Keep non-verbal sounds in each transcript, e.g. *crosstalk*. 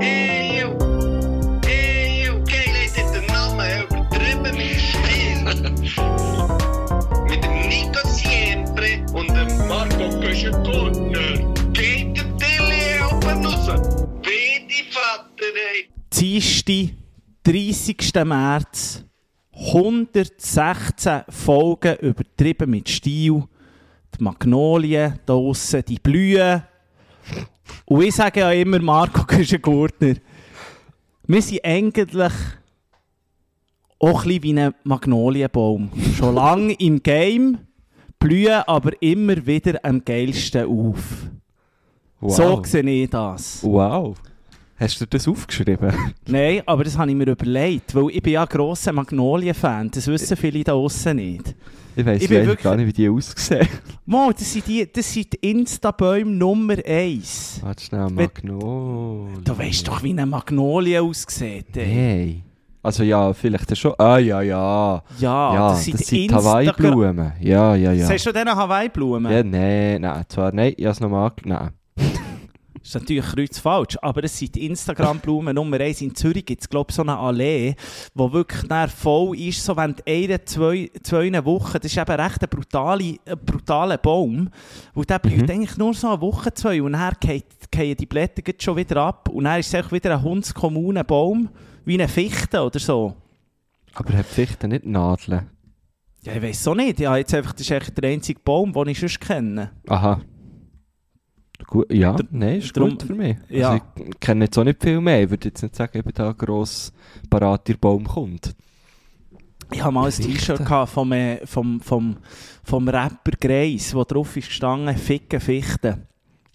Eeuw. Eeuw. Geil is dit de namen übertrieben mit Stil. mit dem Nico Siempre und dem Marco Köschen-Gurtner. Geht der Tilly oben raus. Beide Vater, ey. Dienstag, 30. März, 116 Folgen übertrieben mit Stil. Die Magnolien draussen, die blühen. Und ich sage ja immer, Marco *laughs* Küschen-Gurtner, wir sind eigentlich auch ein bisschen wie ein Magnolienbaum. Schon lange im Game, blühen aber immer wieder am geilsten auf. So sehe ich das. Wow. Hast du das aufgeschrieben? *laughs* Nein, aber das habe ich mir überlegt, weil ich bin ja ein grosser Magnolien-Fan. Das wissen viele da außen nicht. Ich weiss Ich wirklich- gar nicht, wie die aussehen. *laughs* Mo, das sind die, das sind Insta-Bäume Nummer 1. Warte schnell, Magnolien. Du weißt doch, wie eine Magnolie aussieht. Ey. Hey. Also ja, vielleicht schon. Ah ja, ja. Ja, ja, das sind, das sind Hawaii-Blumen. Ja, ja, ja. Sagst du denn Hawaii-Blumen? Ja, nein, nein, zwar, nein, ich habe es nochmal Nein. *laughs* Das ist natürlich kreuzfalsch, aber es sind die Instagram-Blumen Nummer 1. In Zürich gibt es, glaube so eine Allee, die wirklich voll ist, so während einer, zwei, zwei Wochen. Das ist eben recht ein brutale, brutaler Baum. Und der blüht Mhm. eigentlich nur so eine Woche, zwei. Und dann fallen die Blätter schon wieder ab. Und dann ist es wieder ein hundskommuner Baum, wie eine Fichte oder so. Aber hat Fichte nicht Nadeln? Ja, ich weiß so nicht. Ja, jetzt einfach, das ist echt der einzige Baum, den ich sonst kenne. Aha. Gut, ja, nein, ist drum- gut für mich. ja. Also ich kenne jetzt auch nicht viel mehr. Ich würde jetzt nicht sagen, ich bin da gross parat, der Baum kommt. Ich habe mal ein. T-Shirt vom, äh, vom, vom, vom Rapper Greis, wo drauf ist gestanden, Ficken Fichte.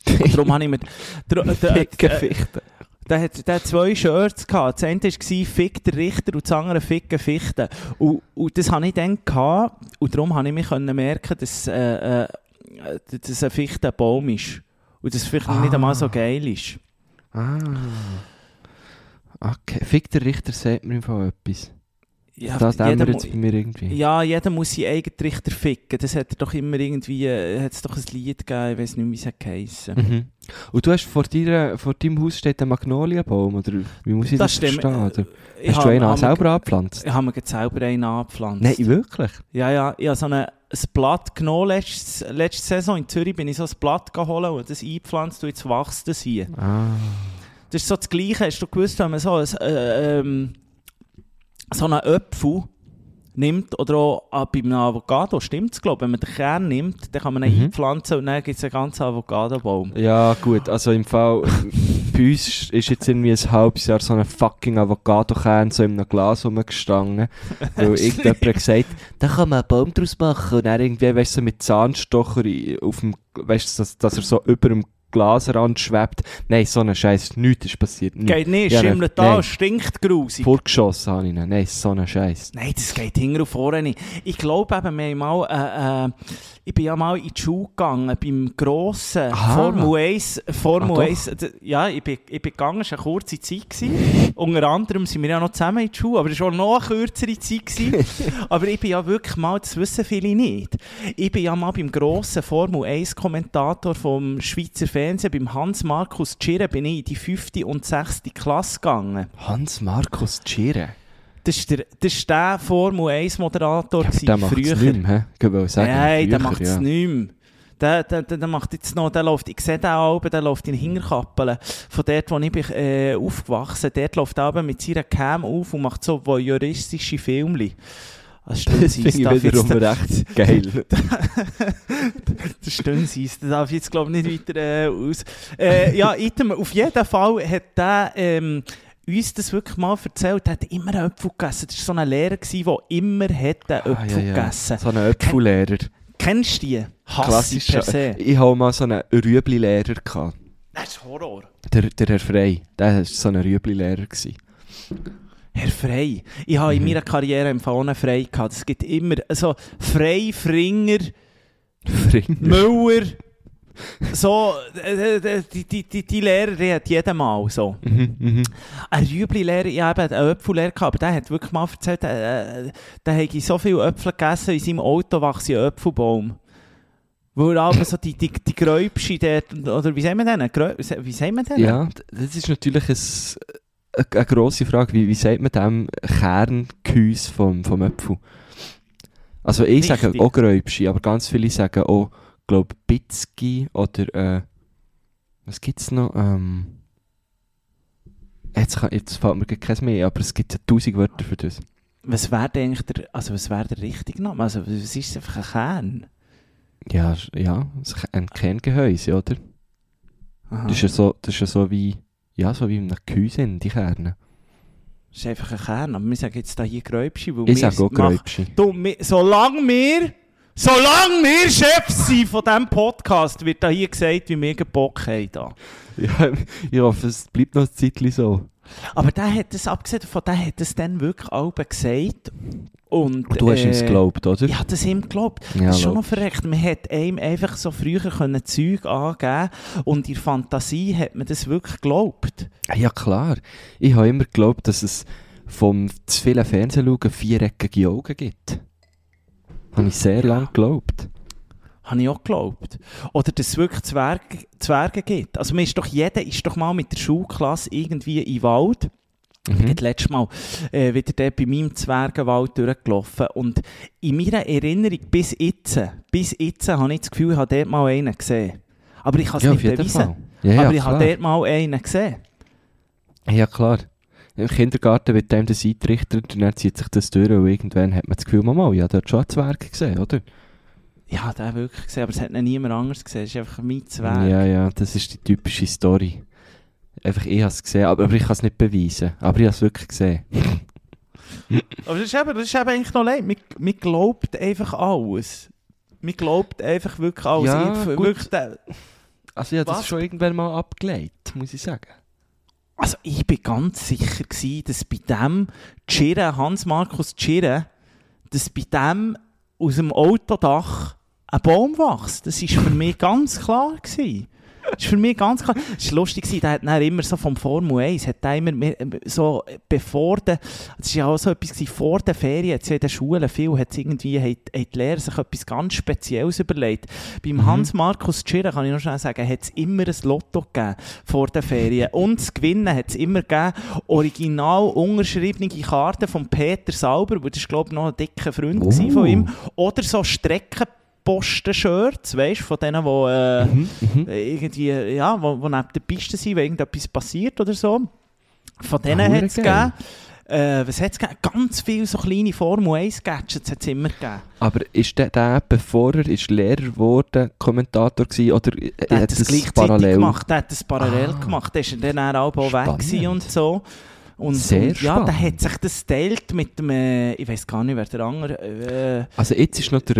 Und darum habe ich mir... *laughs* der- Dicke äh, Fichte. Der hat, der hat zwei Shirts gehabt. Das eine war Fick der Richter und das andere Ficken Fichte. Und, und das hatte ich dann gehabt. Und darum konnte ich mich können merken, dass, äh, äh, dass es ein Fichte ein Baum ist. Und dass es vielleicht nicht Ah. einmal so geil ist. Ah. Okay, Fick der Richter sagt mir im Fall etwas. Ja, das jeder jetzt bei mir irgendwie. Ja, jeder muss seinen eigenen Richter ficken. Das hat er doch immer irgendwie, äh, hat es doch ein Lied gegeben, ich weiß nicht mehr, wie es geheissen. Mhm. Und du hast vor, dir, vor deinem Haus steht ein Magnolienbaum, oder wie muss ich das, Das stimmt. verstehen? Oder? Ich Hast hab- du einen hab selber angepflanzt? Ich habe mir selber einen angepflanzt. Nein, wirklich? Ja, ja, ich habe so eine, ein Blatt genommen, letzte, letzte Saison in Zürich bin ich so ein Blatt geholt und das eingepflanzt und jetzt wächst das hier. Ah. Das ist so das Gleiche, hast du gewusst, wenn man so, ein, äh, ähm, so einen Apfel nimmt, oder auch ah, bei einem Avocado, stimmt es glaube ich, wenn man den Kern nimmt, dann kann man ihn Mhm. einpflanzen und dann gibt es einen ganzen Avocadobaum. Ja, gut, also im Fall, bei uns ist jetzt irgendwie ein halbes Jahr so ein fucking Avocado-Kern so in einem Glas rumgestanden. Weil *laughs* irgendjemand hat gesagt, da kann man einen Baum draus machen. Und dann irgendwie, weißt du, so mit Zahnstocher auf dem, weißt du, dass, dass er so über dem Glasrand schwebt. Nein, so ein Scheiß, nichts ist passiert. Nichts. Geht nicht, Ja, schimmelt nein. da, stinkt grusig. Vorgeschossen habe ich ihn. Nein, so ein Scheiß. Nein, das geht hinten und vorne nicht. Ich glaube eben, wir haben mal, äh, äh, ich bin ja mal in die Schule gegangen, beim grossen Aha. Formel 1, Formel Ah, doch. 1, d- ja, ich bin, ich bin gegangen, es war eine kurze Zeit. Gewesen. Unter anderem sind wir ja noch zusammen in die Schule, aber es war auch noch eine kürzere Zeit. Gewesen. *laughs* aber ich bin ja wirklich mal, das wissen viele nicht, ich bin ja mal beim grossen Formel 1 Kommentator vom Schweizer Fernsehen, beim Hans-Markus Tschirren, bin ich in die fünfte und sechste Klasse gegangen. Hans-Markus Tschire. Das ist der, das ist der Formel 1 Moderator Ja, der macht früher. nicht mehr. sagen, Nein, der macht es ja. nicht mehr. Der, der, der, der macht jetzt noch, der läuft, ich sehe den Alben, der läuft in Hinterkappeln. Von dort, wo ich bin, äh, aufgewachsen dort läuft er mit seiner Cam auf und macht so voyeuristische Filmchen. Das *laughs* stimmt, Das darf wiederum jetzt- recht geil. *laughs* das stimmt, sie das darf ich jetzt glaube ich nicht weiter äh, aus. Äh, ja, item, auf jeden Fall hat der ähm, uns das wirklich mal erzählt. Er hat immer einen Apfel gegessen. Das war so ein Lehrer, der immer hat einen Ah, Apfel ja, ja. gegessen So ein Äpfellehrer. Kennst du die? Hasse Klassisch. per se. Ich hatte mal so einen Rüebli-Lehrer. Das ist Horror. Der, der Herr Frey. Der war so ein Rüebli-Lehrer. Herr Frey. Ich habe in Mhm. meiner Karriere im einen Frey gehabt. Es gibt immer, also Frey, Fringer, Fringer. Müller, so, äh, äh, die, die, die, die Lehrer, die hat jeder mal so. Mhm, mhm. Ein Rüebli-Lehrer, ich habe einen Äpfellehrer gehabt, aber der hat wirklich mal erzählt, äh, äh, der hätte so viele Äpfel gegessen, in seinem Auto wächst ein Äpfelbaum. Er aber so die, die, die Gräubsche dort, oder wie sagen wir denn? Wie sagen wir denn? Ja, das ist natürlich ein, eine, grosse Frage. Wie, wie sagt man dem Kerngehäuse vom, vom Apfel? Also ich sage Richtig. auch Gräubschi, aber ganz viele sagen auch, glaube Bitzki oder äh, was gibt's noch? Ähm, jetzt, kann, jetzt fällt mir keins mehr, aber es gibt ja tausend Wörter für das. Was wäre denn der, also was wäre der richtige Name? Also was ist einfach ein Kern? Ja, ja, es ein Kerngehäuse, oder? Aha. Das ist ja so, das ist ja so wie, ja, so wie in einem Gehäuse, in die Kerne. Das ist einfach ein Kern, aber wir sagen jetzt da hier Gräubsche, weil Ich sage auch Gräubschi. Du, solange wir, solange wir Chefs sind von diesem Podcast, wird da hier gesagt, wie wir Bock haben. Da. Ja, ich hoffe, es bleibt noch ein Zeitchen so. Aber der hat es, abgesehen davon, der hat es dann wirklich alle gesagt. Und, Und du hast ihm es äh, geglaubt, oder? Ich habe das ihm geglaubt. Ja, das ist schon noch verreckt. Man hat einem einfach so früher können Zeug angeben und in Fantasie hat man das wirklich geglaubt. Ja, klar. Ich habe immer geglaubt, dass es vom zu vielen Fernsehschauen viereckige Augen gibt. Habe ich sehr lange geglaubt. Habe ich auch geglaubt. Oder dass es wirklich Zwerge, Zwerge gibt. Also man ist doch, jeder ist doch mal mit der Schulklasse irgendwie in den Wald. Ich bin Mhm. das letzte Mal äh, wieder dort bei meinem Zwergenwald durchgelaufen. Und in meiner Erinnerung bis jetzt, bis jetzt habe ich das Gefühl, ich habe dort mal einen gesehen. Aber ich kann es Ja, nicht beweisen. Ja, ja, Aber ich klar. habe dort mal einen gesehen. Ja, klar. Im Kindergarten wird einem das eintrichtert und dann zieht sich das durch und irgendwann hat man das Gefühl, Mama, ja, dort schon einen Zwerg gesehen, oder? Ja, den habe ich wirklich gesehen, aber es hat noch niemand anders gesehen. Es ist einfach mein Zwerg. Ja, ja, das ist die typische Story. Einfach, ich habe es gesehen, aber, aber ich kann es nicht beweisen. Aber ich habe es wirklich gesehen. *laughs* Aber das ist eben, das ist eben eigentlich noch leid. Man, man glaubt einfach alles. Man glaubt einfach wirklich alles. Ja, Ich- gut. wirklich, Also ich habe das schon irgendwann mal abgelegt, muss ich sagen. Also ich bin ganz sicher gewesen, dass bei dem Tschirren, Hans-Markus Tschirren, dass bei dem aus dem Autodach ein Baum wächst. Das ist für mich ganz klar gewesen. Das ist für mich ganz klar. Es war lustig, der hat dann immer so vom Formel 1, hat der immer mehr- so bevor der, das war ja auch so etwas gewesen, vor der Ferien, ja in den Schulen viel, hat es irgendwie, hat, hat die Lehrer sich etwas ganz Spezielles überlegt. Beim Mhm. Hans-Markus Tschirren, kann ich noch schnell sagen, hat es immer ein Lotto gegeben vor den Ferien. Und das Gewinnen hat es immer gegeben, original unterschriebene Karten von Peter Sauber, der ist glaube ich noch ein dicker Freund Oh. von ihm, oder so Streckenposten-Shirts, weißt du, von denen, die äh, Mhm, mhm. irgendwie, ja, wo, wo neben der Piste sind, wenn irgendetwas passiert oder so. Von denen Ah, hat es gegeben. Äh, was hat es gegeben? Ganz viele so kleine Formel 1 Gadgets hat es immer gegeben. Aber ist der, der bevor er ist Lehrer geworden, Kommentator gewesen, oder äh, Der hat hat das das gleichzeitig parallel? gemacht, der hat das parallel Ah. gemacht. Der ist dann auch weg und so. Und, Sehr und ja, spannend. hat sich das teilt mit dem, äh, ich weiß gar nicht, wer der andere, äh, Also jetzt ist noch der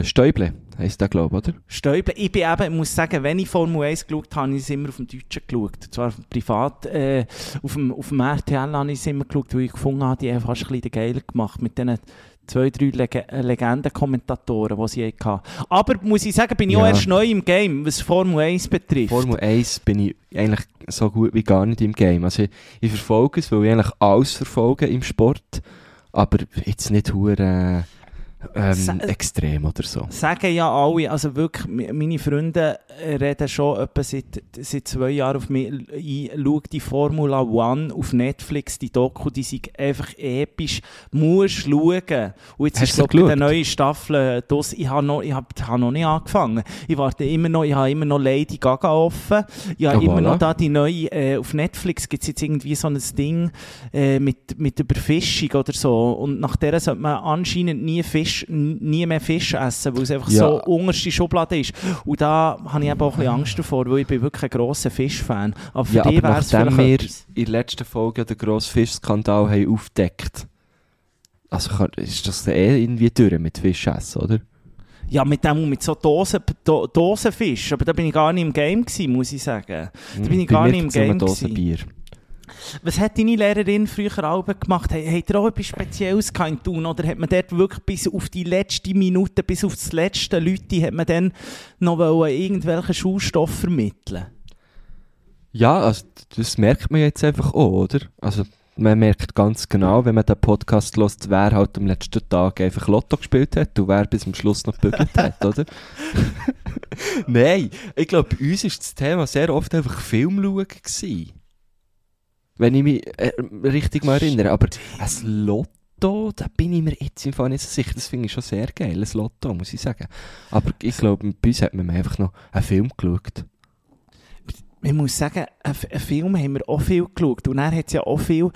äh, Stäuble, heisst der glaube ich, oder? Stäuble. Ich bin eben, ich muss sagen, wenn ich Formel 1 geschaut habe, habe ich es immer auf dem Deutschen geschaut. Zwar auf dem Privat, äh, auf, dem, auf dem RTL habe ich es immer geschaut, weil ich gefunden habe, die haben fast ein bisschen Geiler gemacht mit diesen zwei, drei Leg äh, Legenden-Kommentatoren, die sie hatten. Aber muss ich sagen, bin ich auch Ja. erst neu im Game, was Formel 1 betrifft. Formel 1 bin ich eigentlich so gut wie gar nicht im Game. Also ich, ich verfolge es, weil ich eigentlich alles verfolge im Sport, aber jetzt nicht hure ähm, extrem oder so. Sagen ja alle, also wirklich, meine Freunde äh, reden schon etwa seit, seit zwei Jahren auf mich ein, schau die Formula One auf Netflix, die Doku, die sind einfach episch, musst schauen. Und jetzt Hast ist bei der geschaut? neuen Staffel, äh, das, ich habe noch, ich hab, hab noch nicht angefangen. Ich warte immer noch, ich habe immer noch Lady Gaga offen. Ich habe Ja, immer voilà. noch da die neue, äh, auf Netflix gibt es jetzt irgendwie so ein Ding äh, mit, mit Überfischung oder so. Und nach der sollte man anscheinend nie Fisch, nie mehr Fisch essen, weil es einfach Ja. so unterste Schublade ist. Und da habe ich eben auch ein bisschen Angst davor, weil ich bin wirklich ein grosser Fischfan. Aber für Ja, dich wäre es vielleicht wir etwas. in der letzten Folge den grossen Fischskandal haben aufgedeckt, also ist das eh irgendwie durch mit Fischessen, oder? Ja, mit dem mit so Dosen, Do, Dosenfisch. Aber da bin ich gar nicht im Game gewesen, muss ich sagen. Da bin ich Bei gar nicht im Game Dose gewesen. Was hat deine Lehrerin früher Alben gemacht? Hat, hat er auch etwas Spezielles gehabt tun? Oder hat man dort wirklich bis auf die letzte Minute, bis auf das letzte Leute, hat man dann noch irgendwelchen Schulstoff vermitteln? Ja, also das merkt man jetzt einfach auch, oder? Also man merkt ganz genau, wenn man den Podcast hört, wer halt am letzten Tag einfach Lotto gespielt hat und wer bis zum Schluss noch gebügelt hat, oder? *laughs* Nein, ich glaube, bei uns war das Thema sehr oft einfach Film schauen. Gewesen. Wenn ich mich äh, richtig mal erinnere. Aber ein Lotto, da bin ich mir jetzt im Fall nicht so sicher. Das finde ich schon sehr geil, ein Lotto, muss ich sagen. Aber ich glaube, bei uns hat man einfach noch einen Film geschaut. Ich muss sagen, einen Film haben wir auch viel geschaut. Und er hat ja auch viel,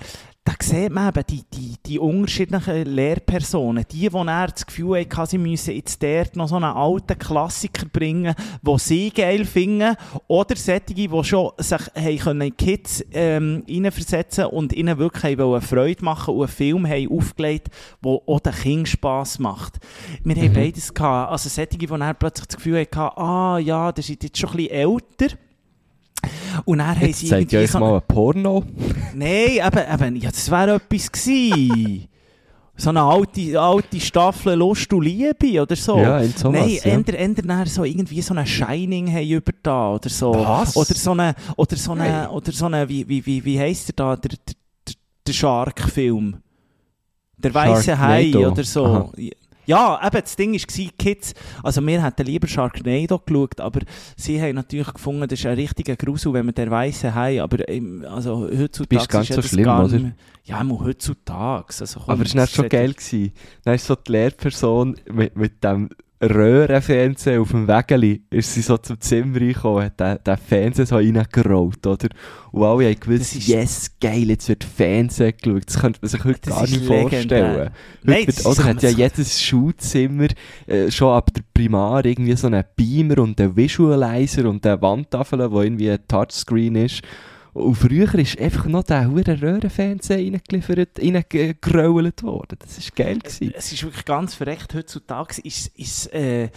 da sieht man eben die, die, die unterschiedlichen Lehrpersonen. Die, die dann das Gefühl hatten, sie müssen jetzt dort noch so einen alten Klassiker bringen, den sie geil finden. Oder solche, die schon sich haben können in Kids ähm, reinversetzen und ihnen wirklich haben wollen Freude machen und einen Film haben aufgelegt, der auch den Kindern Spass macht. Wir haben beides gehabt. Also solche, die dann plötzlich das Gefühl hatten, ah ja, das ist jetzt schon ein bisschen älter. Und dann haben sie zeigt ihr euch mal ein Porno. Nein, eben, eben, ja, das wäre etwas gewesen. so eine alte, alte Staffel Lust und Liebe oder so. Ja, in sowas, Nein, ja. änder, änder so irgendwie so eine Shining haben über da oder so. Was? Oder so eine, oder so eine, Hey. oder so eine, wie, wie, wie, wie heisst der da, der, der, der, Shark-Film? Der weiße Hai oder so. Aha. Ja, eben, das Ding war, Kids, also wir hätten lieber Sharknado geschaut, aber sie haben natürlich gefunden, das ist ein richtiger Grusel, wenn wir den weißen Hai, aber also heutzutage Bist ganz ist ja so schlimm, gar oder? Ja, mal heutzutage. Also, komm, Aber es war schon geil. Gewesen. Dann ist so die Lehrperson mit, mit dem Röhrenfernseher auf dem Wägeli, ist sie so zum Zimmer reingekommen, hat den, den Fernseher so reingerollt, oder? Und alle haben gewusst, ist- yes, geil, jetzt wird Fernsehen geschaut. Das könnte man sich heute gar nicht legendär. vorstellen. Nein, wird, oder hat ja jedes Schulzimmer äh, schon ab der Primar irgendwie so einen Beamer und einen Visualizer und eine Wandtafel, wo irgendwie ein Touchscreen ist. Und früher ist einfach noch der hure Röhrenfernseher reingeliefert, reingerollt worden. Das war geil. Gewesen. Es ist wirklich ganz verreckt. Heutzutage ist, ist äh,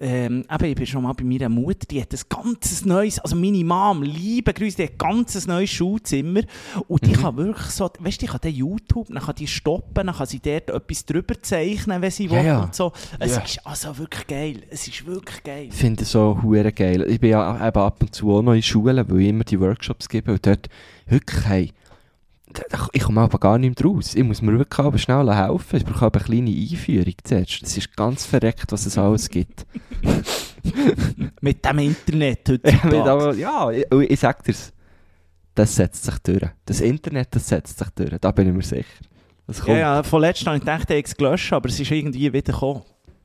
ähm, eben, ich bin schon mal bei meiner Mutter, die hat ein ganzes neues, also meine Mom, liebe Grüße, die hat ein ganzes neues Schulzimmer und Mhm. die kann wirklich so, weißt du, die kann den YouTube, dann kann die stoppen, dann kann sie dort etwas drüber zeichnen, wenn sie Ja, will ja. und so. Es Ja. ist also wirklich geil. Es ist wirklich geil. Ich finde es so hure geil. Ich bin ja eben ab und zu auch noch in Schulen, weil ich immer die Workshops gebe und dort wirklich, hey, ich komme aber gar nicht mehr raus. Ich muss mir wirklich aber schnell helfen. Ich brauche aber eine kleine Einführung zuerst. Es ist ganz verreckt, was es alles gibt. *laughs* Mit dem Internet *laughs* Ja, heutzutage. aber, ja ich, ich sag dir's, das setzt sich durch. Das Internet, das setzt sich durch. Da bin ich mir sicher. Das ja, kommt. ja, von letztem habe ich gedacht, ich habe es gelöscht, aber es ist irgendwie wieder gekommen.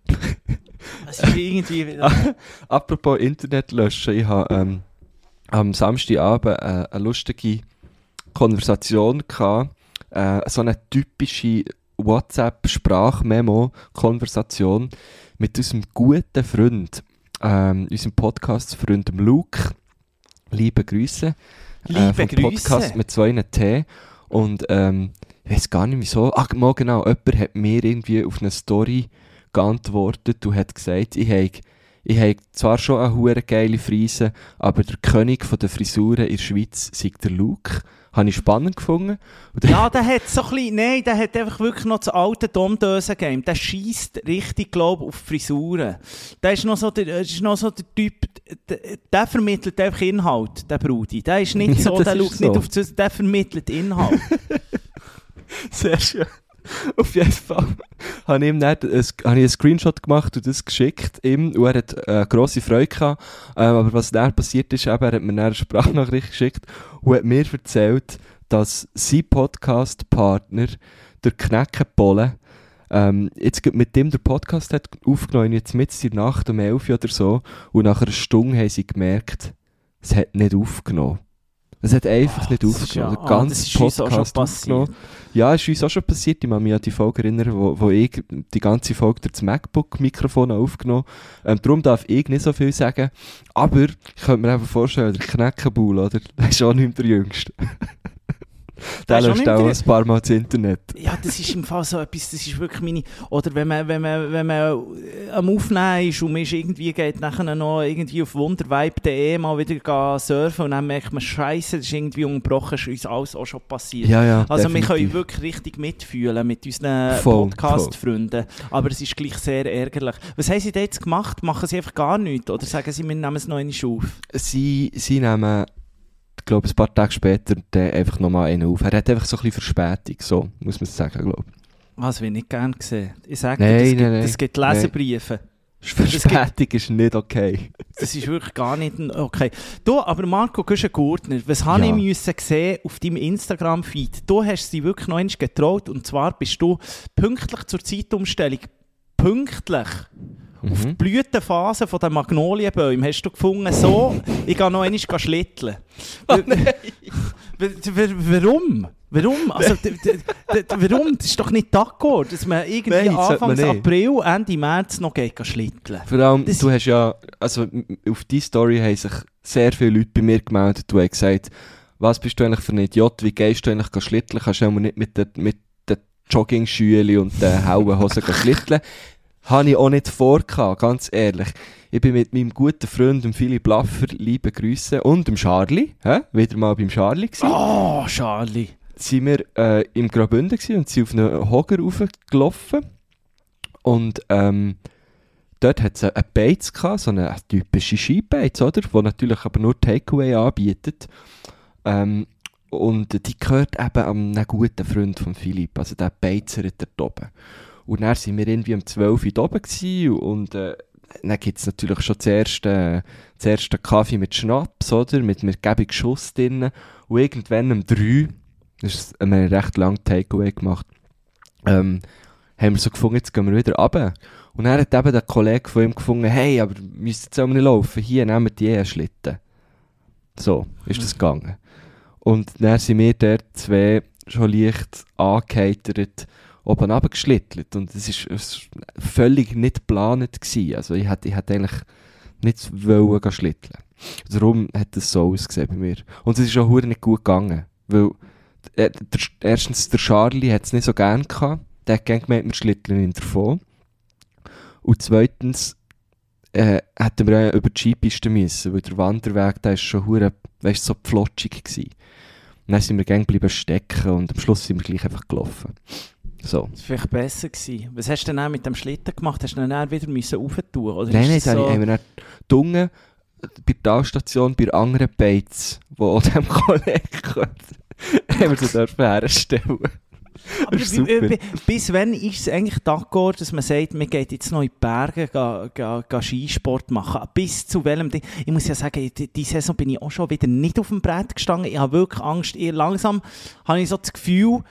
*laughs* es ist irgendwie wieder Apropos Internet löschen, ich habe ähm, am Samstagabend äh, eine lustige Konversation gehabt. Äh, so eine typische WhatsApp-Sprachmemo-Konversation mit unserem guten Freund, ähm, unserem Podcast-Freund Luke. Liebe Grüße. Äh, Liebe vom Podcast Grüße. mit zwei T. Und ähm, ich weiß gar nicht wieso. Ach, mal genau, jemand hat mir irgendwie auf eine Story geantwortet und hat gesagt, ich habe ich habe zwar schon eine hure geile Frise, aber der König von der Frisuren in der Schweiz sei der Luke. Habe ich spannend gefunden. Und Ja, der hat so ein bisschen, nein, der hat einfach wirklich noch das alte Domdösen-Game. Der schießt richtig, glaube auf Frisuren. Der ist noch so der, der ist noch so der Typ, der, der vermittelt einfach Inhalt, der Brudi. Der ist nicht *laughs* so, der schaut so. nicht auf das, der vermittelt Inhalt. *laughs* Sehr schön. *laughs* Auf jeden Fall habe ich ihm dann habe ich einen Screenshot gemacht und das geschickt ihm und er hat äh, grosse Freude gehabt. Ähm, aber was dann passiert ist, eben, er hat mir eine Sprachnachricht geschickt und hat mir erzählt, dass sein Podcast-Partner, der Knäckenbolle, ähm, jetzt mit dem der Podcast hat aufgenommen, jetzt mit der Nacht um 11 Uhr oder so und nach einer Stunde haben sie gemerkt, es hat nicht aufgenommen. Es hat einfach Ah, nicht ist aufgenommen. ja- Der ah, ganze das ist uns auch schon Podcast passiert. aufgenommen. Ja, ist uns auch schon passiert. Ich kann mich an die Folge erinnern, wo, wo ich die ganze Folge durch das MacBook-Mikrofon aufgenommen ähm, Darum darf ich nicht so viel sagen. Aber ich könnte mir einfach vorstellen, der Kneckenbull, oder? *laughs* Der ist auch nicht mehr der Jüngste. *laughs* Der ist auch ein paar Mal das Internet. Ja, das ist im Fall so etwas, das ist wirklich meine... Oder wenn man, wenn man, wenn man äh, am Aufnehmen ist und man ist irgendwie geht nachher noch irgendwie auf wundervibe.de mal wieder surfen und dann merkt man, Scheiße, das ist irgendwie unterbrochen, ist uns alles auch schon passiert. Ja, ja. Also wir können definitiv. wirklich richtig mitfühlen mit unseren Podcast-Freunden, aber es ist gleich sehr ärgerlich. Was haben sie da jetzt gemacht? Machen sie einfach gar nichts oder sagen sie, wir nehmen es noch in die auf? Sie, sie nehmen glaube ein paar Tage später dann einfach nochmal einen auf. Er hat einfach so ein bisschen Verspätung, so muss man sagen, glaube ich. Was will ich nicht gerne sehen. Ich sage Nein, dir, es, nein, gibt, nein. es gibt Leserbriefe. Verspätung ist nicht okay. Das ist wirklich gar nicht okay. Du, aber Marco Güschen-Gurtner, was habe Ja. ich müssen sehen auf deinem Instagram-Feed? Du hast sie wirklich noch einmal getraut und zwar bist du pünktlich zur Zeitumstellung, pünktlich auf die Mhm. Blütenphase der Magnolienbäume hast du gefunden, so, *laughs* ich gehe noch einmal schlitteln. Oh Warum? Warum? Also, warum? Das ist doch nicht d'accord, dass man irgendwie Nein, Anfang. April, Ende März noch geht schlitteln. Vor allem, Das- du hast ja, also auf die Story haben sich sehr viele Leute bei mir gemeldet und haben gesagt, was bist du eigentlich für ein Idiot, wie gehst du eigentlich schlitteln, kannst du nicht mit den, mit den Jogging-Schülen und den hellen Hosen gehen schlitteln. Habe ich auch nicht vor, ganz ehrlich. Ich bin mit meinem guten Freund dem Philipp Laffer, liebe Grüße, und dem Charlie, hä? wieder mal beim Charlie gewesen. Oh, Charlie. sind wir äh, im Graubünden gewesen und sind auf einen Hoger raufgelaufen. Und ähm, dort hat es einen Beiz gehabt, so eine typische Skibeiz, oder? Die natürlich aber nur Takeaway anbietet. Ähm, und die gehört eben an einen guten Freund von Philipp, also der Beizer dort oben. Und dann sind wir irgendwie um 12 Uhr da oben und äh, dann gibt es natürlich schon das erste, das erste Kaffee mit Schnaps, oder? Mit, mit gäbig Schuss drin. Und irgendwann um 3 das ist, wir haben recht lang Takeaway gemacht. Ähm, haben wir so gefunden, jetzt gehen wir wieder runter. Und dann hat eben der Kollege von ihm gefunden, hey, aber wir müssen nicht laufen, hier nehmen wir die E-Schlitten. So, ist das gegangen. Und dann sind wir dort zwei schon leicht angeheitert oben runtergeschlittelt. Und es ist, völlig nicht geplant gewesen. Also ich hätte, ich hätte eigentlich nicht wollen schlitteln. Darum hat es so ausgesehen bei mir. Und es ist auch nicht gut gegangen. Weil äh, der, erstens, der Charlie hat es nicht so gern gehabt. Der hat gerne gemeint, wir schlitteln ihn davon. Und zweitens äh, hätten wir auch über die Skipiste müssen, weil der Wanderweg, der ist schon hure, weißt, so flotschig gewesen. Und dann sind wir gerne geblieben stecken und am Schluss sind wir gleich einfach gelaufen. So. Das war vielleicht besser gewesen. Was hast du denn mit dem Schlitten gemacht? Hast du ihn dann wieder müssen? Oder Nein, nein, da so? haben wir dann dunge bei der Talstation bei anderen Beiz, wo auch dem *laughs* Kollegen gehört, haben wir sie dürfen herstellen. Aber super. bi- bis wann ist es eigentlich d'accord, dass man sagt, man geht jetzt noch in die Berge ga, ga, ga Skisport machen? Bis zu welchem Ding? Ich muss ja sagen, die, die Saison bin ich auch schon wieder nicht auf dem Brett gestanden. Ich habe wirklich Angst. Ich, langsam habe ich so das Gefühl,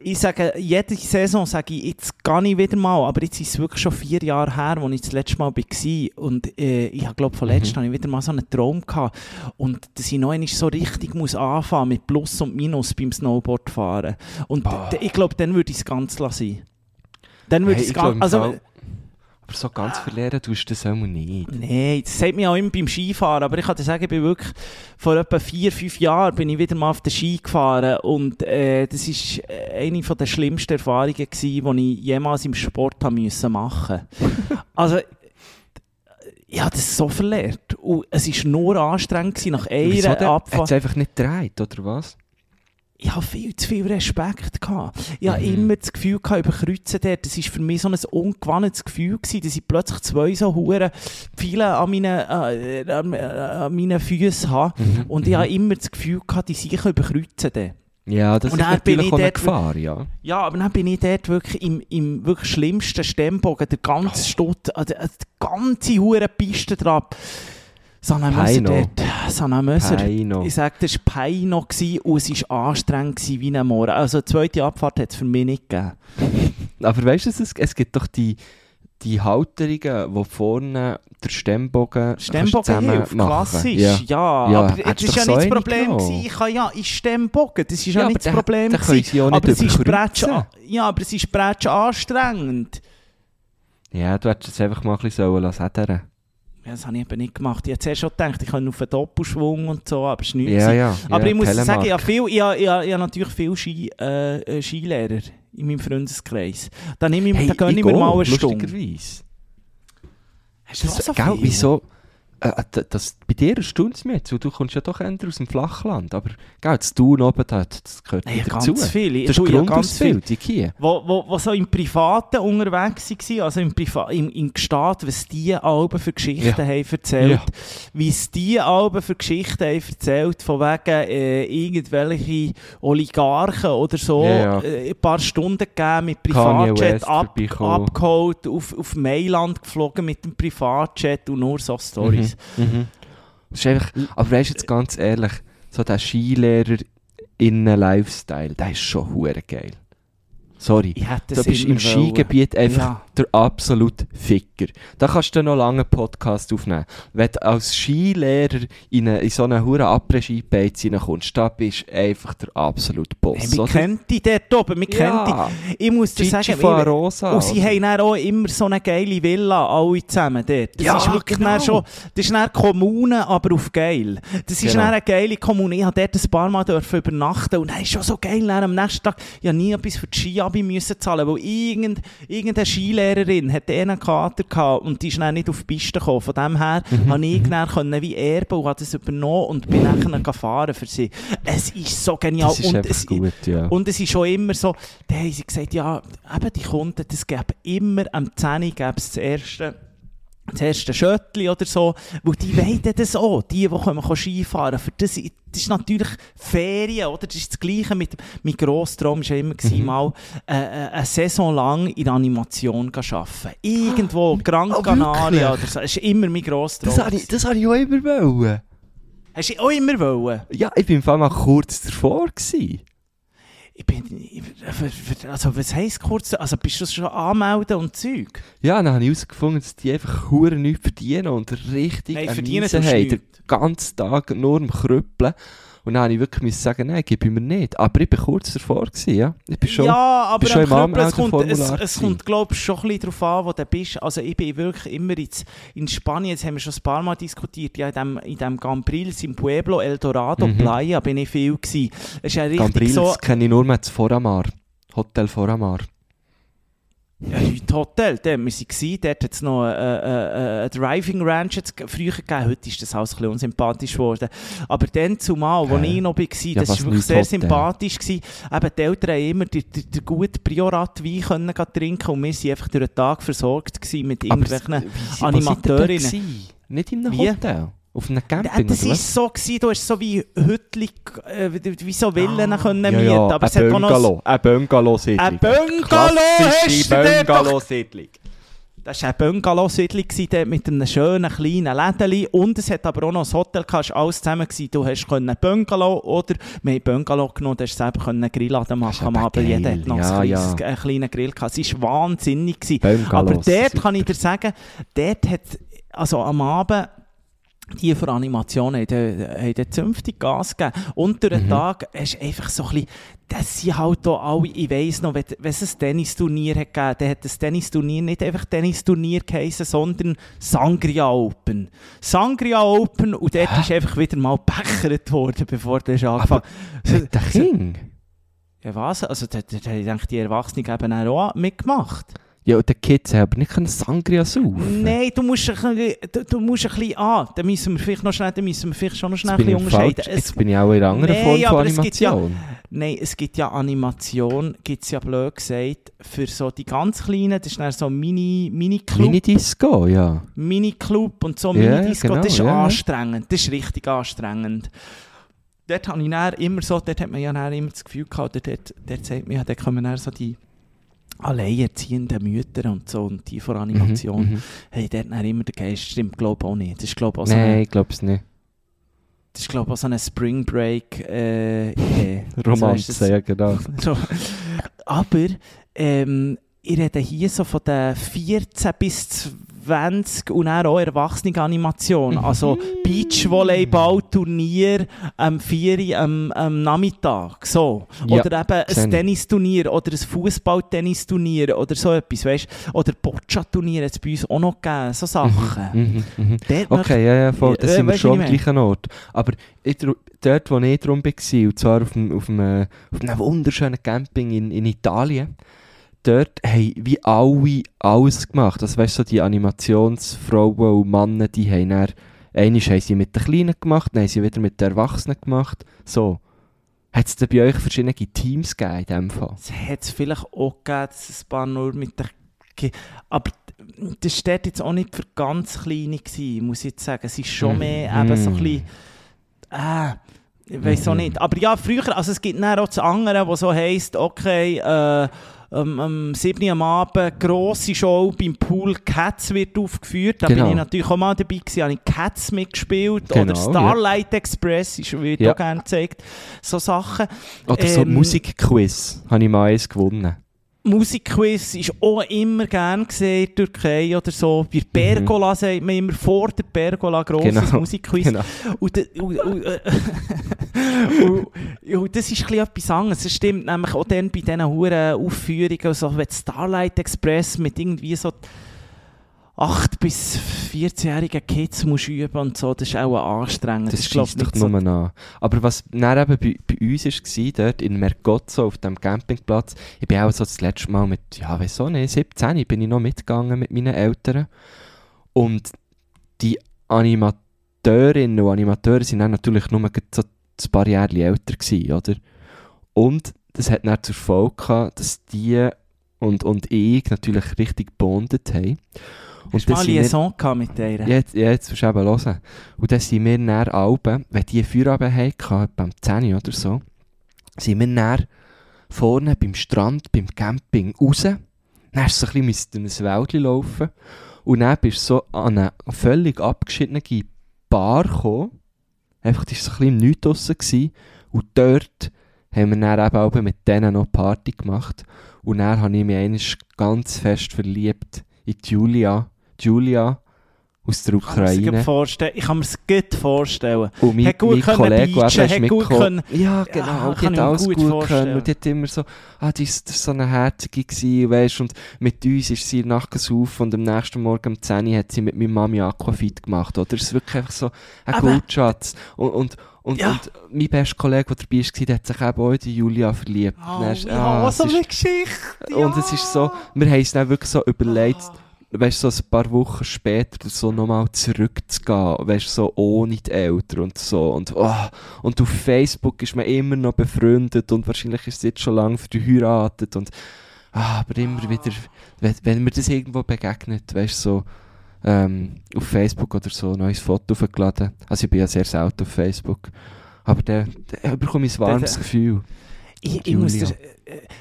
ich sage, jede Saison sage ich, jetzt gehe ich wieder mal, aber jetzt ist es wirklich schon vier Jahre her, als ich das letzte Mal war. Und äh, ich glaube von letztem habe ich wieder mal so einen Traum gehabt. Und dass ich noch einmal so richtig muss anfangen mit Plus und Minus beim Snowboardfahren. Und ich glaube, dann würde ich es ganz lassen. Dann würde Hey, ich es ganz... Also, Aber so ganz verlieren tust du das auch nicht. Nein, das sagt mir auch immer beim Skifahren, aber ich kann dir sagen, ich bin wirklich vor etwa vier, fünf Jahren bin ich wieder mal auf den Ski gefahren und äh, das ist äh, eine der schlimmsten Erfahrungen gewesen, die ich jemals im Sport haben müssen machen. *laughs* also ich habe das so verlernt und es ist nur anstrengend gewesen, nach einer denn? Hat Abfahrt. es einfach nicht gedreht, oder was? Ich habe viel zu viel Respekt gehabt. Ich habe Mhm. immer das Gefühl gehabt, überkreuzen dort. Das war für mich so ein ungewöhnliches Gefühl gewesen, dass ich plötzlich zwei so hure viele an meinen, äh, an, äh, an meinen Füßen habe. Mhm. Und ich habe immer das Gefühl gehabt, die sich überkreuzen dann. Ja, das Und ist dann bin natürlich ich auch eine dort- Gefahr, ja. Ja, aber dann bin ich dort wirklich im, im wirklich schlimmsten Stemmbogen, der Oh. ganze Stutt, also die ganze hure Piste drauf. Möser Peino. dort. Möser. Peino. Ich sage, das war Peino und es war anstrengend wie ein Morgen. Also eine zweite Abfahrt hat es für mich nicht gegeben. *laughs* Aber weißt du, es, es gibt doch die, die Halterungen, wo vorne der Stemmbogen Stemmbogen hilft, klassisch. Ja. Ja, Ja, aber das doch ja so nicht das Problem gewesen. Ich kann ja in Stemmbogen, das ist ja, Ja, nicht das Problem können gewesen. sie auch nicht Aber es ist Bretsch, ja, aber es ist Bretsch anstrengend. Ja, du hättest es einfach mal ein bisschen sollen lassen. Ja, das habe ich eben nicht gemacht. Ich habe zuerst schon gedacht, ich kann auf einen Doppelschwung und so, aber es ist nichts. Ja, ja. aber ich muss Telemark. sagen, ich habe, viel, ich, habe, ich, habe, ich habe natürlich viele Ski, äh, äh, Skilehrer in meinem Freundeskreis. Da, nehme ich, Hey, da gönne ich ich mir mal eine Stunde. Hast du Das, so gell, wieso? Äh, d- das, bei dir erstaunt es mich jetzt, weil du kommst ja doch eher aus dem Flachland. Aber gell, das Tun oben, das, das gehört Ja, wieder ganz dazu. viele. Das ist die ja, ganz viele. Grundausbildung hier. Wo, wo, wo so im Privaten unterwegs waren, also im, Priva im, im Gestaat, was die Alben für Geschichten Ja. haben erzählt, Ja. wie es die Alben für Geschichten haben erzählt, von wegen äh, irgendwelche Oligarchen oder so, Ja. Äh, ein paar Stunden gegeben mit Privatjet ab, abgeholt, auf, auf Mailand geflogen mit dem Privatjet und nur so Stories. Mhm. Mhm. Das ist einfach, aber weißt du jetzt ganz ehrlich, so der Skilehrer in Lifestyle, der ist schon hure geil. Sorry. Hätte Du bist im. Skigebiet einfach Ja. Der absolute Ficker. Da kannst du noch lange einen Podcast aufnehmen. Wenn du als Skilehrer in, eine, in so eine hure Après-Ski-Beiz reinkommst, da bist du einfach der absolute Boss. Hey, wir kennen die dort oben, wir kennen die. Ich muss dir Gigi sagen, ich- Rosa. Und sie oder? haben dann auch immer so eine geile Villa, alle zusammen dort. Das Ja, ist wirklich genau. schon, das ist dann Kommune, aber auf geil. Das ist Genau. eine geile Kommune. Ich durfte dort ein paar Mal dürfen übernachten und das ist schon so geil. Dann am nächsten Tag, ich nie etwas für die Skiabi müssen zahlen, weil irgend, irgendeine Skilehrerin hat einen Kater gehabt und die ist dann nicht auf die Piste gekommen. Von dem her Mhm. konnte ich dann können wie erben und habe das übernommen und bin dann gefahren für sie. Es ist so genial. Ist und es, gut, ja. und es ist schon immer so, da haben sie gesagt, ja, eben die Kunden, das gäbe immer am 10 Uhr gäbe es das erste, das erste Schöttli oder so, weil die wollen das auch, die, die kann Skifahren, für das, das ist natürlich Ferien, oder? Das ist das Gleiche mit, mein Grosstraum war ja immer, gewesen, Mhm. mal äh, äh, eine Saison lang in Animation arbeiten. Irgendwo, Gran Oh, Canaria wirklich? oder so, das ist immer mein Grosstraum. Das habe ich, das habe ich auch immer wollen. Hast du auch immer wollen? Ja, ich bin im Fall mal kurz davor gewesen. Ich bin, also was heisst kurz, also bist du schon anmelden und Zeug? Ja, dann habe ich herausgefunden, dass die einfach hure nichts verdienen und richtig Nein, verdienen haben. Den ganzen Tag nur am Krüppeln. Und dann habe ich wirklich müssen sagen, nein, gib ich mir nicht. Aber ich bin kurz davor gewesen, ja. Ich bin schon... ja, aber bist schon im Knüppel, es kommt, es, es kommt glaube ich, schon ein bisschen darauf an, wo du bist. Also ich bin wirklich immer jetzt in Spanien, jetzt haben wir schon ein paar Mal diskutiert, ja, in dem, in dem Cambrils, im Pueblo, El Dorado, Mhm. Playa, bin ich viel gewesen. Es ist ja richtig Cambrils so... kenne ich nur mehr zu Foramar. Hotel Foramar. Ja, heute Hotel, dort wir waren, dort hat es noch äh, äh, äh, Driving Ranch jetzt früher gegeben, heute ist das alles ein bisschen unsympathisch geworden. Aber dann zumal, wo Hä? ich noch war, Ja, das war wirklich sehr Hotel? sympathisch. Gewesen. Eben, die Eltern haben immer den, den, den guten Priorat-Wein können trinken und wir waren einfach durch den Tag versorgt gewesen mit irgendwelchen... Aber Animateurinnen. Nicht in einem Wie? Hotel? Auf einem Camping, das oder war so, gewesen, du hast so wie Hütli, äh, wie so Villen können ja, mieten, ja, aber es ein. Bungalow. Ein Bungalow-Siedlung. Ein Bungalow hast du dort doch Bungalow-Siedlung. Das war eine Bungalow-Siedlung mit einem schönen kleinen Lädeli und es hat aber auch noch ein Hotel gehabt, es war alles zusammen. Gewesen. Du hast können Bungalow oder wir haben Bungalow genommen, du hast selber einen Grilladen Das machen am Abend. Jeder hat noch Ja, ein ja. kleines, einen kleinen Grill gehabt. Es war wahnsinnig. Gewesen. Bungalows, Aber dort super. kann ich dir sagen, dort hat, also am Abend, die für Animationen haben, haben dort zünftig Gas gegeben. Und durch den Mhm. Tag du einfach so ein bisschen, das sind halt auch alle, ich weiss noch, wenn, wenn es ein Tennisturnier hat gegeben, dann hat das Tennisturnier nicht einfach Tennisturnier geheißen, sondern Sangria Open. Sangria Open und dort ist einfach wieder mal gebechert worden, bevor du hast angefangen Mit den King? Ja was? Also da, da, da denke die Erwachsenen eben auch mitgemacht. Ja, und die Kids haben aber nicht können Sangria saufen. Nein, du musst, ein bisschen, du, du musst ein bisschen an. Da müssen wir vielleicht noch schnell, da müssen wir vielleicht schon noch schnell ein bin, ich bisschen unterscheiden. falsch. Es, Jetzt bin ich auch in einer anderen Nein, Form von ja- Animation. nein, es gibt ja Animation, gibt es ja blöd gesagt, für so die ganz Kleinen, das ist dann so Mini, Mini-Club. Mini-Disco, ja. Mini-Club und so Ja, Mini-Disco, genau, das ist ja, ja. anstrengend. Das ist richtig anstrengend. Dort habe ich dann immer so, dort hat man ja dann immer das Gefühl gehabt, dort, dort, dort sagt man ja, dort kommen dann so die alleinerziehenden Mütter und so und die von Animation. Mhm, mhm. Hey, dort immer der Geist, stimmt glaube ich auch nicht. Das ist glaube auch so Nein, eine, ich glaube es nicht. das ist, glaube ich, auch so eine Spring Break äh, Idee. Romanze, Also, ja genau. *laughs* so. Aber ähm, ich rede hier so von den 14 bis 20 und dann auch Erwachsene-Animation. Mhm. Also Beachvolleyball-Turnier am 4 Uhr am, am Nachmittag. So. Ja, Oder eben sehe ein. Tennisturnier oder ein Fußball-Tennisturnier oder so etwas. Weißt? Oder Boccia-Turnier hat es bei uns auch noch gegeben. So Sachen. Mhm, mhm. Möchte- Okay, ja, ja, voll. Da Äh, sind wir schon am gleichen Ort. Aber ich, dort, wo ich drum war, und zwar auf, dem, auf, einem, auf einem wunderschönen Camping in, in Italien, dort haben wie alle alles gemacht. Also weißt du, so die Animationsfrauen und Männer, die haben dann Einmal haben sie mit den Kleinen gemacht, dann haben sie wieder mit den Erwachsenen gemacht. So. Hat es bei euch verschiedene Teams gegeben in dem Fall? Es hat es vielleicht auch gegeben, dass es ein paar nur mit der... Ki- Aber das war jetzt auch nicht für ganz Kleine, gewesen, muss ich jetzt sagen. Es ist schon Mhm. mehr eben so ein Mhm. bisschen... Äh, ich weiß auch Mhm. nicht. Aber ja, früher, also es gibt dann auch das andere, wo so heisst, okay, äh, am, am 7. Uhr am Abend, grosse Show beim Pool Cats wird aufgeführt. Da Genau. bin ich natürlich auch mal dabei gewesen, habe ich Cats mitgespielt. Genau, Oder Starlight Express ist, wird Ja. auch gerne gezeigt. So Sachen. Oder so Ähm, Musikquiz habe ich mal eins gewonnen. Musikquiz ist auch immer gern gesehen in der Türkei oder so. Bei der Pergola sagt man immer vor der Pergola grosses Mhm. Genau, Musikquiz. Genau. Und, und, und, äh, *laughs* und, und das ist ein bisschen etwas anderes. Es stimmt nämlich auch dann bei diesen huren Aufführungen, so wie die Starlight Express mit irgendwie so 8- bis 14-jährigen Kids musst üben und so, das ist auch anstrengend. Das schießt doch nicht so- nur an. Aber was dann eben bei, bei uns war, dort in Mergozzo auf dem Campingplatz, ich bin auch so das letzte Mal mit, ja, auch nicht, 17 bin ich noch mitgegangen mit meinen Eltern. Und die Animateurinnen und Animateure sind dann natürlich nur so ein paar Jahre älter gewesen, oder? Und das hat dann zur Folge gehabt, dass die und, und ich natürlich richtig gebondet haben. Hast du mal das wir- Liaison gehabt mit ja, jetzt, jetzt musst du eben hören. Und dann sind wir dann Alben, wenn die Feierabend hatten, beim 10 oder so, sind wir dann vorne beim Strand, beim Camping raus. Dann hast du so ein bisschen durch ein Wäldchen laufen. Und dann bist du so an eine völlig abgeschiedene Bar gekommen. Einfach, das war so ein bisschen im Nichts draussen. Und dort haben wir dann eben auch mit denen noch Party gemacht. Und dann habe ich mich einmal ganz fest verliebt in die Julia. Julia aus der Ich kann mir's gut Ukraine. vorstellen. Ich kann mir es gut vorstellen. Und mein, Hat gut mein Kollege, der beachen, hat gut mitgekommen. können- Ja, genau. Ja, die hat alles gut gut, können. Und die hat immer so, ah, die ist, so eine Herzige gewesen, weißt, und mit uns ist sie nachgesaufen und am nächsten Morgen um 10 Uhr hat sie mit meiner Mami Aquafit gemacht, oder? Es ist wirklich einfach so ein Goldschatz. Und, und, und, Ja. und mein bester Kollege, der dabei war, der hat sich eben auch in Julia verliebt. Oh, Dann ist- ja, ah, so eine ist- Geschichte. Und ja. es ist so, wir haben es dann wirklich so überlegt, weißt du, so ein paar Wochen später so nochmal zurückzugehen, weißt so ohne die Eltern und so. Und, oh, und auf Facebook ist man immer noch befreundet und wahrscheinlich ist sie jetzt schon lange verheiratet und, ah, aber immer wieder, wenn, wenn mir das irgendwo begegnet, weißt du, so, ähm, auf Facebook oder so, ein neues Foto hochgeladen. Also ich bin ja sehr selten auf Facebook. Aber dann da bekomme ich ein warmes Der- Gefühl. Ich, ich muss dir,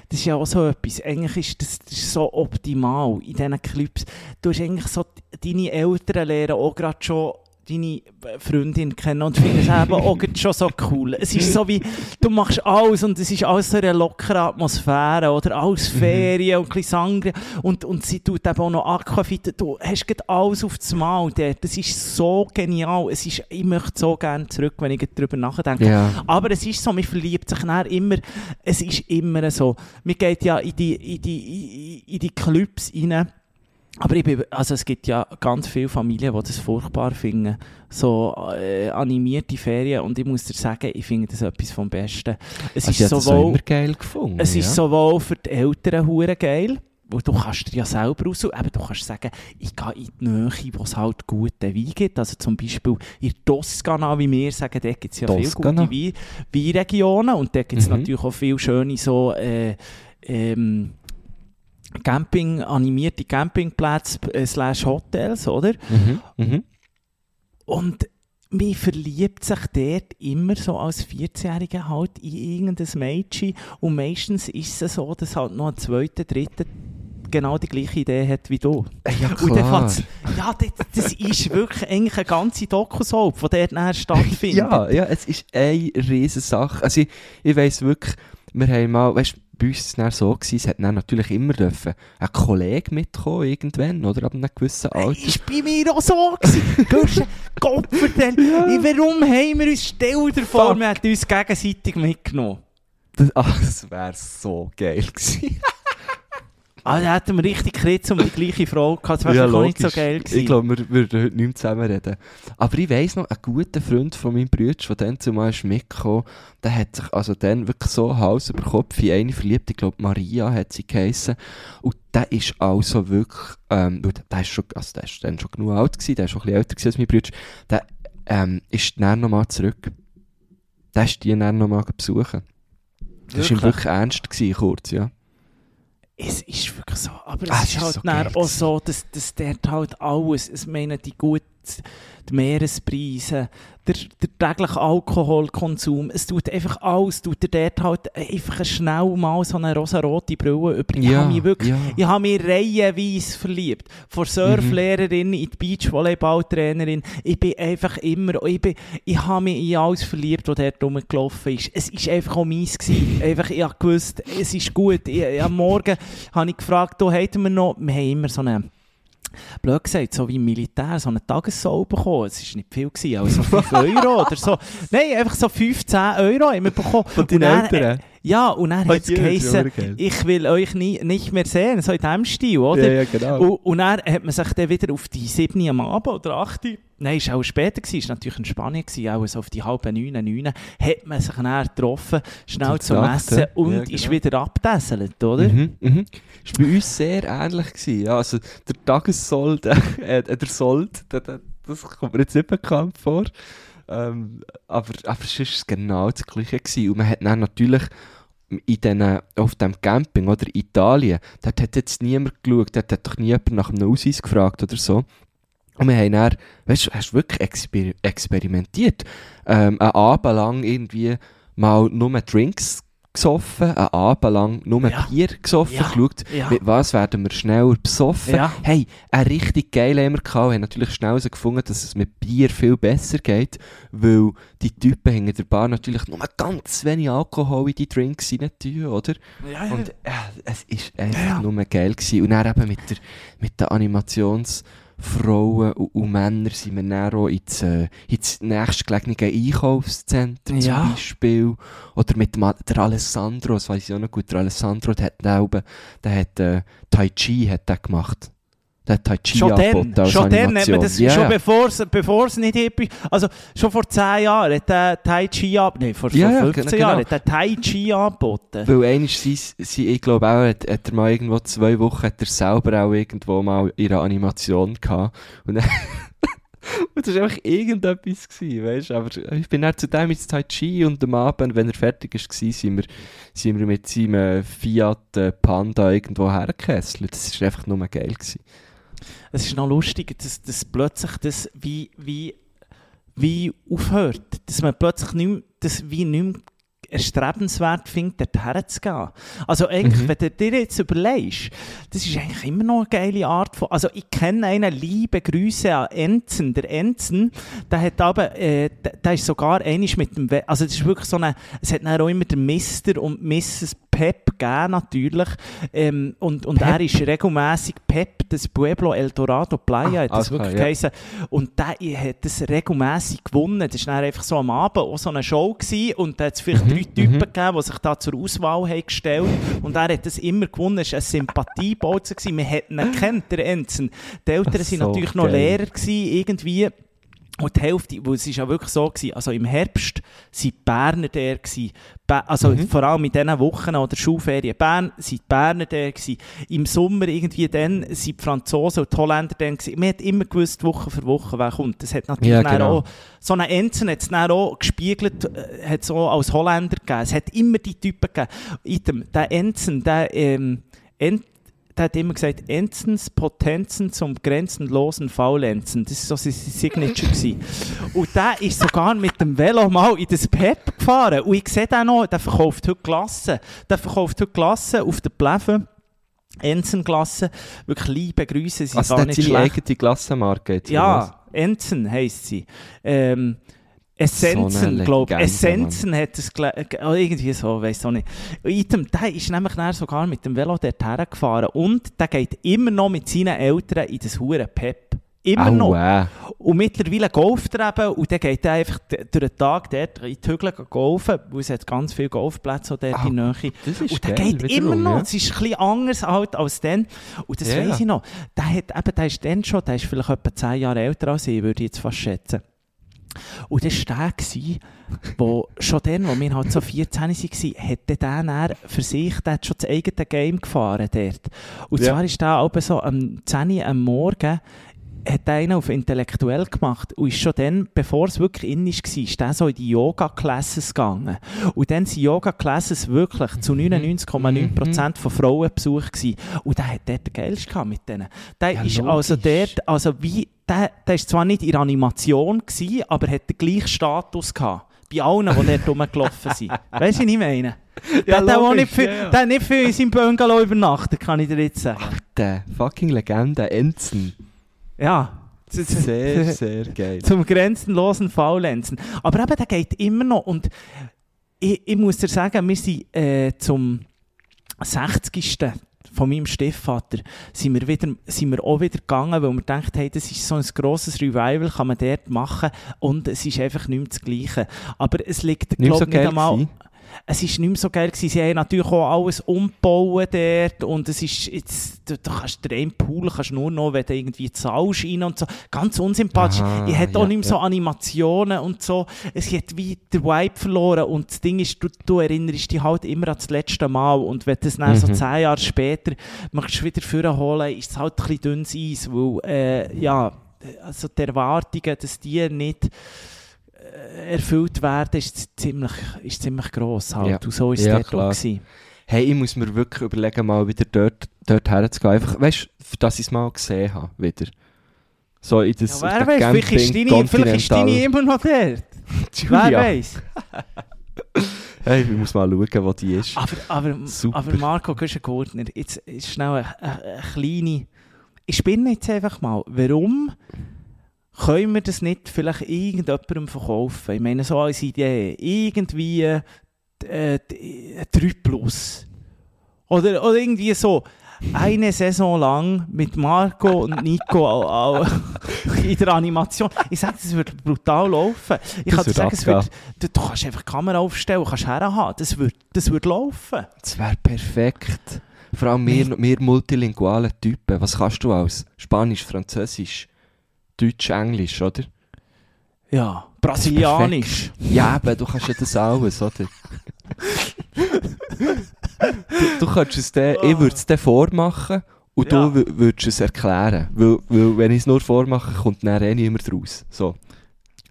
das ist ja auch so etwas. Eigentlich ist das, das ist so optimal in diesen Clubs. Du hast eigentlich so deine Eltern lernen auch gerade schon deine Freundin kennen und finden es eben auch schon so cool. Es ist so wie, du machst alles und es ist alles so eine lockere Atmosphäre oder alles Ferien und ein bisschen Sangria und, und sie tut eben auch noch Aquafit. Du hast gerade alles auf das Mal dort. Das ist so genial. Es ist, ich möchte so gerne zurück, wenn ich darüber nachdenke. Ja. Aber es ist so, man verliebt sich dann immer, es ist immer so. Man geht ja in die, in die, in die Clubs rein. Aber ich bin, also es gibt ja ganz viele Familien, die das furchtbar finden. So äh, animierte Ferien. Und ich muss dir sagen, ich finde das etwas vom Besten. Es Also ich ist sowohl, immer geil gefunden. es ja. ist sowohl für die Eltern hure geil, wo du kannst dir ja selber aussuchen. Eben, du kannst sagen, ich gehe in die Nähe, wo es halt guten Wein gibt. Also zum Beispiel in Toskana, wie wir sagen, da gibt es ja viele Toskana. gute Wein Weinregionen. Und da gibt es Mhm. natürlich auch viele schöne so... Äh, ähm, Camping, animierte Campingplätze äh, slash Hotels, oder? Mhm. Mhm. Und man verliebt sich dort immer so als 14-Jähriger halt in irgendein Mädchen. Und meistens ist es so, dass halt noch ein zweiter, dritter genau die gleiche Idee hat wie du. Ja, Und dann klar. ja, das, das ist wirklich eigentlich eine ganze Dokusoap, die dort nachher stattfindet. Ja, ja, es ist eine riesige Sache. Also ich, ich weiss wirklich, wir haben mal, weißt du, bei uns war es so, gewesen, es hat natürlich immer dürfen ein Kollege mitkommen irgendwann, oder ab einem gewissen Alter. Ist bei mir auch so. Gehst du, *laughs* Gott vertell, warum haben wir uns, stell dir vor, wir hätten uns gegenseitig mitgenommen. Das, ach, das wäre so geil gewesen. *laughs* Ah, da hätten wir richtig Kritz um die gleiche Frau gehabt. Das wäre vielleicht auch nicht so geil gewesen. Ich glaube, wir würden heute nicht mehr zusammen reden. Aber ich weiss noch, ein guter Freund von meinem Bruder, der dann zumal ist mitgekommen, der hat sich also dann wirklich so Hals über Kopf in eine verliebt. Ich glaube, Maria hat sie geheissen. Und der ist also wirklich, ähm, der ist schon, also der ist dann schon genug alt gewesen, der ist schon ein bisschen älter gewesen als mein Bruder. Der ähm, ist dann nochmal zurück. Der ist die dann nochmal besuchen. Das war ihm Wirklich? wirklich ernst, gewesen, kurz, ja. Es ist wirklich so. Aber es Ah, ist es ist halt so auch so, dass, dass dort halt alles, ich meine, die guten die Meerespreise, der, der tägliche Alkoholkonsum, es tut einfach alles, tut dir dort halt einfach schnell mal so eine rosarote Brille über. Ich Ja, habe mich wirklich, ja. ich habe mich reihenweise verliebt. Von Surflehrerin in die Beachvolleyballtrainerin. Ich bin einfach immer, ich, bin, ich habe mich in alles verliebt, was dort rumgelaufen ist. Es war einfach auch meins. Gewesen. Einfach, ich habe gewusst, es ist gut. Ich, am Morgen habe ich gefragt, da hätten wir noch, wir haben immer so eine, blöd gesagt, so wie im Militär, so eine Tagessau bekommen. Es war nicht viel, gewesen, also 5 Euro oder so. Nein, einfach so 15 Euro haben wir bekommen. Von deinen Eltern? äh, Ja, und dann hat es ist geheißen, ich will euch nie, nicht mehr sehen, so in diesem Stil, oder? Ja, ja, genau. Und, und dann hat man sich dann wieder auf die 7 am Abend oder 8 Nein, es war auch später, es war natürlich in Spanien, auch so auf die halbe 9, 9, hat man sich dann getroffen, schnell Zum Essen und Ja, ist genau. wieder abdesselt, oder? Mhm, mhm. Das war bei uns sehr ähnlich. Gewesen. Ja, also der Tagessold, *laughs* äh, der Sold, der, der, das kommt mir jetzt nicht bekannt vor. Ähm, aber, aber es war genau das Gleiche. Gewesen. Und man hat dann natürlich in den, auf dem Camping oder Italien, dort hat jetzt niemand geschaut, dort hat doch nie jemand nach einem Ausweis gefragt oder so. Und wir haben dann, weißt du, hast wirklich exper experimentiert. Ähm, einen Abend lang irgendwie mal nur Drinks gesoffen, einen Abend lang nur Ja. Bier gesoffen, Ja. geschaut, Ja. mit was werden wir schneller besoffen. Ja. Hey, einen richtig geil haben wir gehabt, haben natürlich schnell herausgefunden, dass es mit Bier viel besser geht, weil die Typen hinter der Bar natürlich nur ganz wenig Alkohol in die Drinks rein tun, oder? Ja, ja. Und äh, es war einfach nur geil. Gewesen. Und dann eben mit, der, mit den Animationsfrauen und, und Männern sind wir dann auch ins, äh, ins nächstgelegene Einkaufszentrum Ja. zum Beispiel. Oder mit dem, der Alessandro, das weiss ich auch noch gut, der Alessandro, der hat, der, der hat äh, Tai Chi hat der gemacht. Der hat Tai Chi Schon angeboten dann, schon dann hat das, Ja, schon bevor es, nicht hippie, also schon vor 10 Jahren hat der Tai Chi ab, nein, vor, ja, vor 15 genau. Jahren hat der Tai Chi angeboten. Weil einmal sie, sie, ich glaube auch, hat, hat er mal irgendwo zwei Wochen, hat er selber auch irgendwo mal ihre Animation gehabt. Und dann, *laughs* und das war einfach irgendetwas gewesen, weißt. Aber ich bin dann zu dem ins Tai Chi und am Abend, wenn er fertig war, sind wir, sind wir mit seinem Fiat äh, Panda irgendwo hergekesselt. Das war einfach nur geil gewesen. Es ist noch lustig, dass, dass plötzlich das wie, wie, wie aufhört. Dass man plötzlich nicht mehr, das wie nicht mehr erstrebenswert findet, dort herzugehen. Also eigentlich, Mhm. wenn du dir jetzt überlegst, das ist eigentlich immer noch eine geile Art von... Also ich kenne einen, liebe Grüße an Enzen. Der Enzen, der hat aber, äh, der, der ist sogar einig mit dem... We also das ist wirklich so eine... Es hat dann auch immer den Mr. und Mrs. Pep gegeben, natürlich. Ähm, und und Pep? er ist regelmäßig Pep, das Pueblo El Dorado Playa, Ah, hat das alles wirklich klar, ja. geheißen. Und der hat das regelmäßig gewonnen. Das war einfach so am Abend auch so eine Show gewesen. und da hat es vielleicht Mhm, drei Typen mhm. gegeben, die sich da zur Auswahl haben gestellt und er hat das immer gewonnen. Es war ein Sympathiebolzen. gewesen. Man hat ihn gekannt, der Enzen. Die Eltern waren so natürlich noch geil. Lehrer gewesen, irgendwie. Und die Hälfte, wo es ist ja wirklich so gewesen, also im Herbst waren die Berner der gewesen. Also Mhm. vor allem in diesen Wochen oder Schulferien. Bern sind die Berner der gewesen. Im Sommer irgendwie dann sind die Franzosen und die Holländer dann gewesen. Man hat immer gewusst, Woche für Woche, wer kommt. Das hat natürlich Ja, genau. auch, so einen Enzen hat es dann auch gespiegelt, äh, hat es auch als Holländer gegeben. Es hat immer die Typen gegeben. Item, der Enzen, der, ähm, Ent der hat immer gesagt, Enzens Potenzen zum grenzenlosen Faulenzen. Das war so sein Signature. gewesen. Und der ist sogar mit dem Velo mal in das Pep gefahren. Und ich sehe den noch, der verkauft heute Glassen. Der verkauft heute Glassen auf der Pleven. Enzen-Glassen. Wirklich liebe Grüße, sie Also gar nicht schlecht. eigene Klassenmarke jetzt, Ja, Enzen heisst sie. Ähm, Essenzen, eine glaube ich. Essenzen hat es ge- oh, irgendwie so, weiß auch nicht. Item, der ist nämlich dann sogar mit dem Velo dort hergefahren und der geht immer noch mit seinen Eltern in das hure Pep. Immer Au, noch. äh. Und mittlerweile golft er eben und dann geht er einfach durch den Tag dort in die Hügel golfen, weil es hat ganz viele Golfplätze dort Ah, in der Nähe. Und der geil, geht immer noch. ja. Es ist ein bisschen anders halt als dann. Und das Ja, weiss ja. ich noch. Der, hat, eben, der ist dann schon, der ist vielleicht etwa 10 Jahre älter als ich, würde ich jetzt fast schätzen. Und das war der, wo schon dann, wo wir halt so 14 waren, hat der für sich der hat schon das eigene Game gefahren dort. Und Ja. zwar ist der aber so am 10 Uhr am Morgen hat einen auf intellektuell gemacht und ist schon dann, bevor es wirklich in ist, war, ist der so in die Yoga-Classes gegangen. Und dann sind Yoga-Classes wirklich zu 99,9% von Frauen besucht gewesen. Und der hat dort den Geilste gehabt mit denen. Der Ja, ist also dort, also wie, der, der ist zwar nicht in der Animation gewesen, aber hat den gleichen Status gehabt. Bei allen, die dort *laughs* rumgelaufen sind. Weißt du, was ich meine? Der, der, auch nicht viel, ja, ja. der hat nicht viel in seinem Bungalow übernachtet, kann ich dir jetzt sagen. Der fucking Legende, Enzen. Ja. Sehr, *laughs* sehr geil. Zum grenzenlosen Faulenzen. Aber eben, der geht immer noch. Und ich, ich muss dir sagen, wir sind äh, zum 60. von meinem Stiefvater sind wir, wieder, sind wir auch wieder gegangen, weil wir gedacht haben, das ist so ein grosses Revival, kann man dort machen und es ist einfach nicht mehr das Gleiche. Aber es liegt, Nicht glaube so ich, nicht geil einmal... gewesen? Es ist nicht mehr so geil gewesen. Sie haben natürlich auch alles umgebaut dort und es ist jetzt, du, du kannst den einen Pool kannst nur noch, wenn du irgendwie zahlst rein und so. Ganz unsympathisch. Aha, ich hätte auch ja, nicht mehr so ja. Animationen und so. Es hat wie den Vibe verloren und das Ding ist, du, du erinnerst dich halt immer an das letzte Mal und wenn du es dann so Mhm. zehn Jahre später möchtest du wieder vorholen, ist es halt ein bisschen dünnes Eis, weil, äh, ja, also die Erwartungen, dass die nicht erfüllt werden, ist ziemlich, ist ziemlich gross halt. Ja. Und so ist es Ja, dort gewesen. Hey, ich muss mir wirklich überlegen, mal wieder dort, dort herzugehen. Einfach, weißt du, dass ich es mal gesehen habe, wieder. So in das Ja, wer weiß, vielleicht ist deine, vielleicht ist deine immer noch dort. Wer *laughs* weiß. Hey, ich muss mal schauen, wo die ist. Aber, aber, Super. aber Marco Güschen-Gurtner, jetzt ist schnell eine, eine, eine kleine... Ich spinne jetzt einfach mal. Warum können wir das nicht vielleicht irgendjemandem verkaufen? Ich meine, so als Idee. Irgendwie äh, äh, 3 Plus. Oder, oder irgendwie so. Eine Saison lang mit Marco und Nico *laughs* in der Animation. Ich sage, das wird brutal laufen. Ich Das kann sagen, es wird, du, du kannst einfach die Kamera aufstellen, kannst herhaben. Das wird, das wird laufen. Das wäre perfekt. Vor allem wir, wir multilingualen Typen. Was kannst du alles? Spanisch, Französisch, Deutsch, Englisch, oder? Ja, brasilianisch. Ja, aber du kannst ja das alles, oder? du, du könntest es dann, ich würde es dann vormachen und Ja. du wü- würdest es erklären. Weil, weil wenn ich es nur vormache, kommt dann eh niemand raus. So.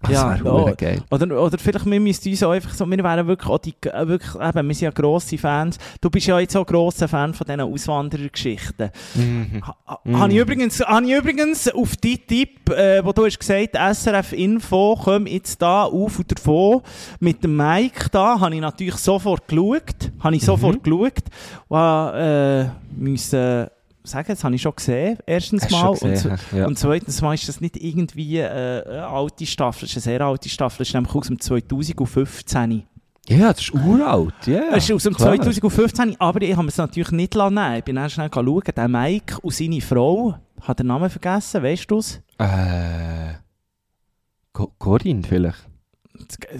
Das Ja, geil. Oder, oder vielleicht wir müssten uns auch einfach so, wir wären wirklich auch die, äh, wirklich, eben, wir sind ja grosse Fans. Du bist ja jetzt auch grosser Fan von diesen Auswanderergeschichten. Mhm. Ha, Mm. Habe ich, übrigens, habe ich übrigens auf deinen Tipp, äh, wo du hast gesagt, SRF Info, komm jetzt da auf und davon, mit dem Mike da, habe ich natürlich sofort geschaut. Habe ich sofort geschaut. Und, äh, müssen sagen, das habe ich schon gesehen, erstens Hast mal. schon und, gesehen, ja. und zweitens mal ist das nicht irgendwie äh, eine alte Staffel, das ist eine sehr alte Staffel, das ist nämlich aus dem 2015. Ja, das ist uralt. Ja, Es ist aus dem klar. 2015, aber ich habe es natürlich nicht lassen. Ich bin dann schnell schauen, der Mike und seine Frau, hat den Namen vergessen, weißt du es? Äh, Co- Corinne vielleicht.